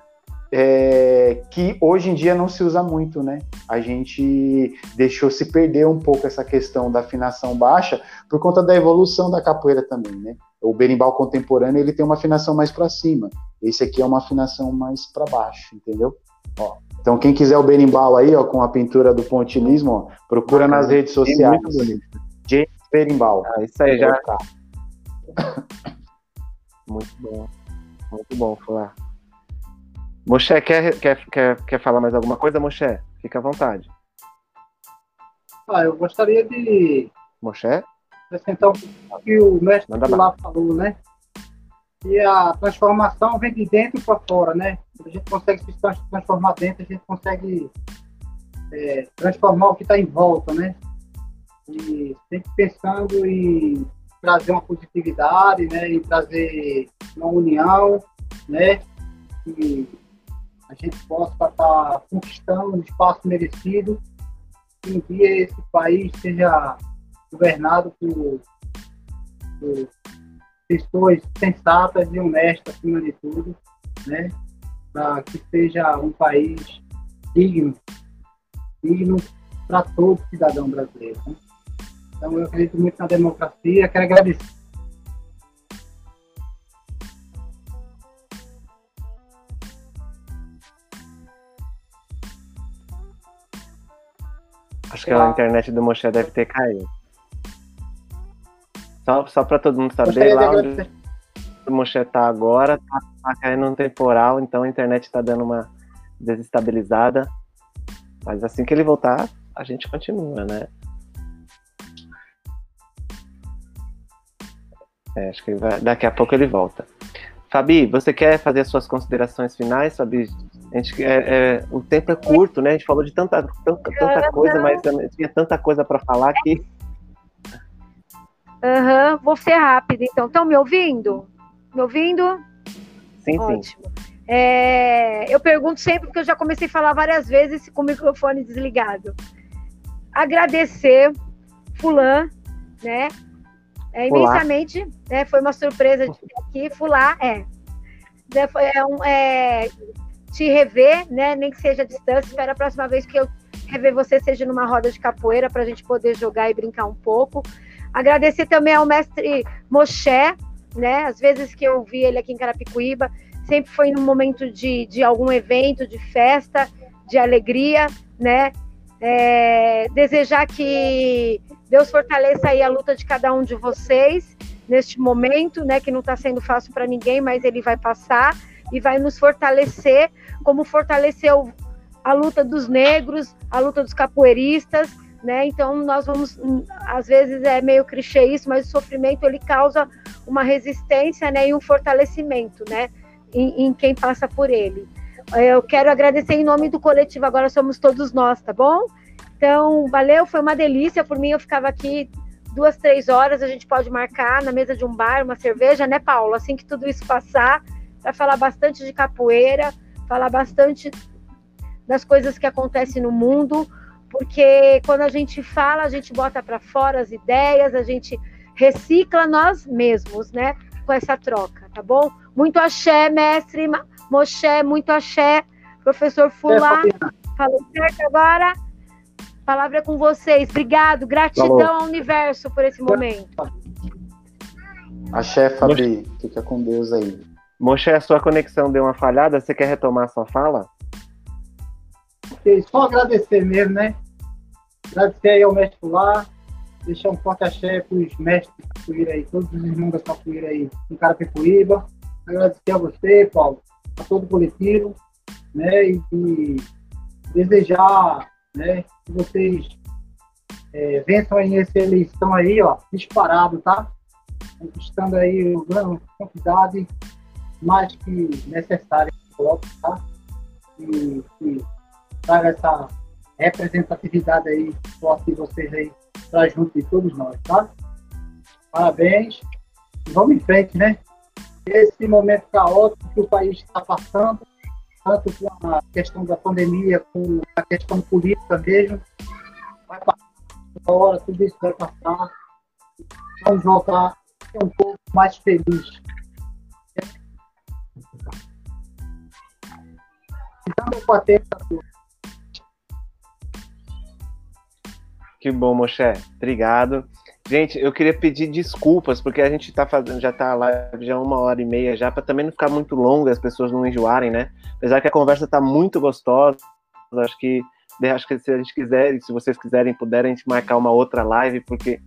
é, que hoje em dia não se usa muito, né? A gente deixou se perder um pouco essa questão da afinação baixa por conta da evolução da capoeira também, né? O berimbau contemporâneo ele tem uma afinação mais para cima, esse aqui é uma afinação mais para baixo, entendeu? Ó, então quem quiser o berimbau aí, ó, com a pintura do pontilismo, ó, procura ah, nas redes sociais. Muito bonito. James Berimbau. Ah, isso aí já. [COUGHS] Muito bom, muito bom, Flá. Moché, quer, quer, quer, quer falar mais alguma coisa, Moché? Fica à vontade. Ah, eu gostaria de. Moché? Acrescentar o que o mestre lá falou, né? E a transformação vem de dentro para fora, né? A gente consegue se transformar dentro, a gente consegue é, transformar o que está em volta, né? E sempre pensando em trazer uma positividade, né? Em trazer uma união, né? E a gente possa estar tá conquistando um espaço merecido e um dia esse país seja governado por, por pessoas sensatas e honestas acima de tudo, né? Para que seja um país digno, digno para todo cidadão brasileiro. Né? Então eu acredito muito na democracia, quero agradecer Acho que a internet do Moshe deve ter caído. Só, só para todo mundo saber, lá onde o Moshe tá agora, tá, tá, caindo um temporal, então a internet tá dando uma desestabilizada. Mas assim que ele voltar, a gente continua, né? É, acho que vai, daqui a pouco ele volta. Fabi, você quer fazer as suas considerações finais, Fabi? A gente, é, é, o tempo é curto, né? A gente falou de tanta, tanta, tanta coisa, mas tinha tanta coisa para falar que. Aham, uhum, vou ser rápida então. Estão me ouvindo? Me ouvindo? Sim, Ótimo. sim. É, eu pergunto sempre, porque eu já comecei a falar várias vezes com o microfone desligado. Agradecer, Fulan, né? É, imensamente, né? Foi uma surpresa de aqui. Fular, é. Né, foi, é, um, é te rever, né? Nem que seja a distância. Espero a próxima vez que eu rever você seja numa roda de capoeira para a gente poder jogar e brincar um pouco. Agradecer também ao mestre Moshe, né? Às vezes que eu vi ele aqui em Carapicuíba, sempre foi num momento de, de algum evento, de festa, de alegria, né? É, desejar que Deus fortaleça aí a luta de cada um de vocês neste momento, né? Que não está sendo fácil para ninguém, mas ele vai passar e vai nos fortalecer, como fortaleceu a luta dos negros, a luta dos capoeiristas, né? Então nós vamos, às vezes é meio clichê isso, mas o sofrimento ele causa uma resistência, né, e um fortalecimento, né, em, em quem passa por ele. Eu quero agradecer em nome do coletivo. Agora somos todos nós, tá bom? Então, valeu, foi uma delícia. Por mim, eu ficava aqui duas, três horas. A gente pode marcar na mesa de um bar, uma cerveja, né, Paulo? Assim que tudo isso passar, vai falar bastante de capoeira, falar bastante das coisas que acontecem no mundo, porque quando a gente fala, a gente bota para fora as ideias, a gente recicla nós mesmos, né? Com essa troca, tá bom? Muito axé, mestre Moshe, muito axé, professor Fulá. Falou certo agora? A palavra é com vocês. Obrigado, gratidão Falou. ao universo por esse momento. Axé, Fabi. Fica com Deus aí. Moshe, a sua conexão deu uma falhada, você quer retomar a sua fala? Só agradecer mesmo, né? Agradecer aí ao mestre lá, deixar um forte axé para os mestres de capoeira aí, todos os irmãos da capoeira aí em Carapicuíba. Agradecer a você, Paulo, a todo o coletivo, né, e, e desejar, né, que vocês é, vençam aí essa eleição aí, ó, disparado, tá? Conquistando aí uma quantidade mais que necessária, tá? E, e traga essa representatividade aí forte de vocês aí para junto de todos nós, tá? Parabéns. Vamos em frente, né? Esse momento caótico que o país está passando, tanto com a questão da pandemia, com a questão política mesmo, vai passar uma hora, tudo isso vai passar. Vamos voltar ser um pouco mais feliz. Então, com a Que bom, Moshe. Obrigado. Gente, eu queria pedir desculpas, porque a gente tá fazendo, já tá lá já uma hora e meia já, para também não ficar muito longa, as pessoas não enjoarem, né? Apesar que a conversa tá muito gostosa, acho que acho que se a gente quiser, se vocês quiserem, puderem, a gente marcar uma outra live, porque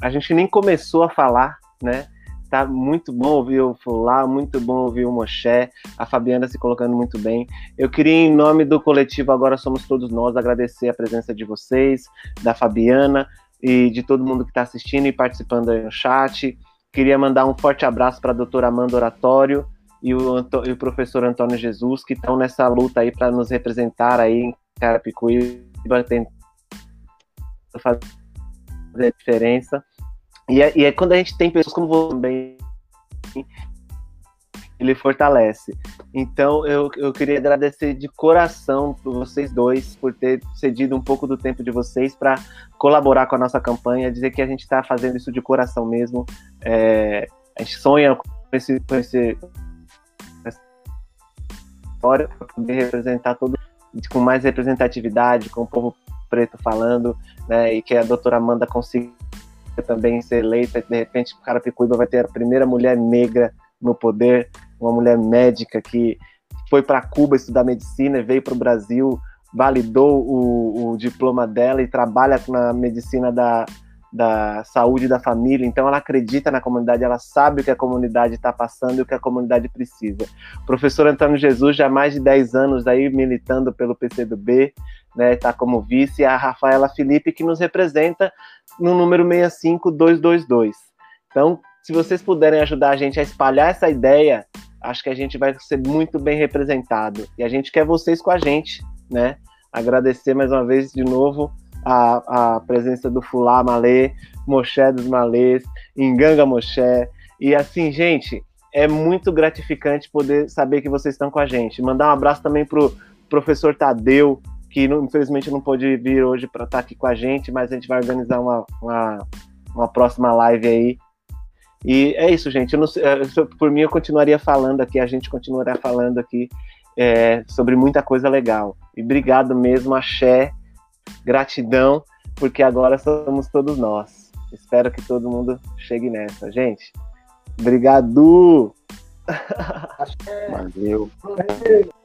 a gente nem começou a falar, né? Tá muito bom ouvir o Fulá, muito bom ouvir o Moshe, a Fabiana se colocando muito bem. Eu queria, em nome do coletivo Agora Somos Todos Nós, agradecer a presença de vocês, da Fabiana e de todo mundo que está assistindo e participando aí no chat. Queria mandar um forte abraço para a doutora Amanda Oratório e o, e o professor Antônio Jesus, que estão nessa luta aí para nos representar aí em Carapicuíba, tentando fazer a diferença. E é, e é quando a gente tem pessoas como você também, ele fortalece. Então eu, eu queria agradecer de coração por vocês dois por ter cedido um pouco do tempo de vocês para colaborar com a nossa campanha, dizer que a gente está fazendo isso de coração mesmo. É, a gente sonha com esse, com esse história para poder representar todo com mais representatividade, com o povo preto falando, né, e que a doutora Amanda consiga também ser eleita, de repente Carapicuíba vai ter a primeira mulher negra no poder, uma mulher médica que foi para Cuba estudar medicina veio para o Brasil, validou o, o, diploma dela e trabalha na medicina da, da saúde da família, então ela acredita na comunidade, ela sabe o que a comunidade está passando e o que a comunidade precisa. O professor Antônio Jesus, já há mais de 10 anos aí militando pelo PCdoB, né, está como vice, e a Rafaela Felipe, que nos representa no número 65222. Então, se vocês puderem ajudar a gente a espalhar essa ideia, acho que a gente vai ser muito bem representado. E a gente quer vocês com a gente, né? Agradecer mais uma vez de novo a, a presença do Fulá Malê, Moché dos Malês, Enganga Moché. E assim, gente, é muito gratificante poder saber que vocês estão com a gente. Mandar um abraço também pro professor Tadeu, que não, infelizmente não pôde vir hoje para estar tá aqui com a gente, mas a gente vai organizar uma, uma, uma próxima live aí. E é isso, gente. Não, por mim, eu continuaria falando aqui, a gente continuará falando aqui é, sobre muita coisa legal. E obrigado mesmo, axé, gratidão, porque agora somos todos nós. Espero que todo mundo chegue nessa, gente. Obrigado! [LAUGHS] Valeu. Valeu.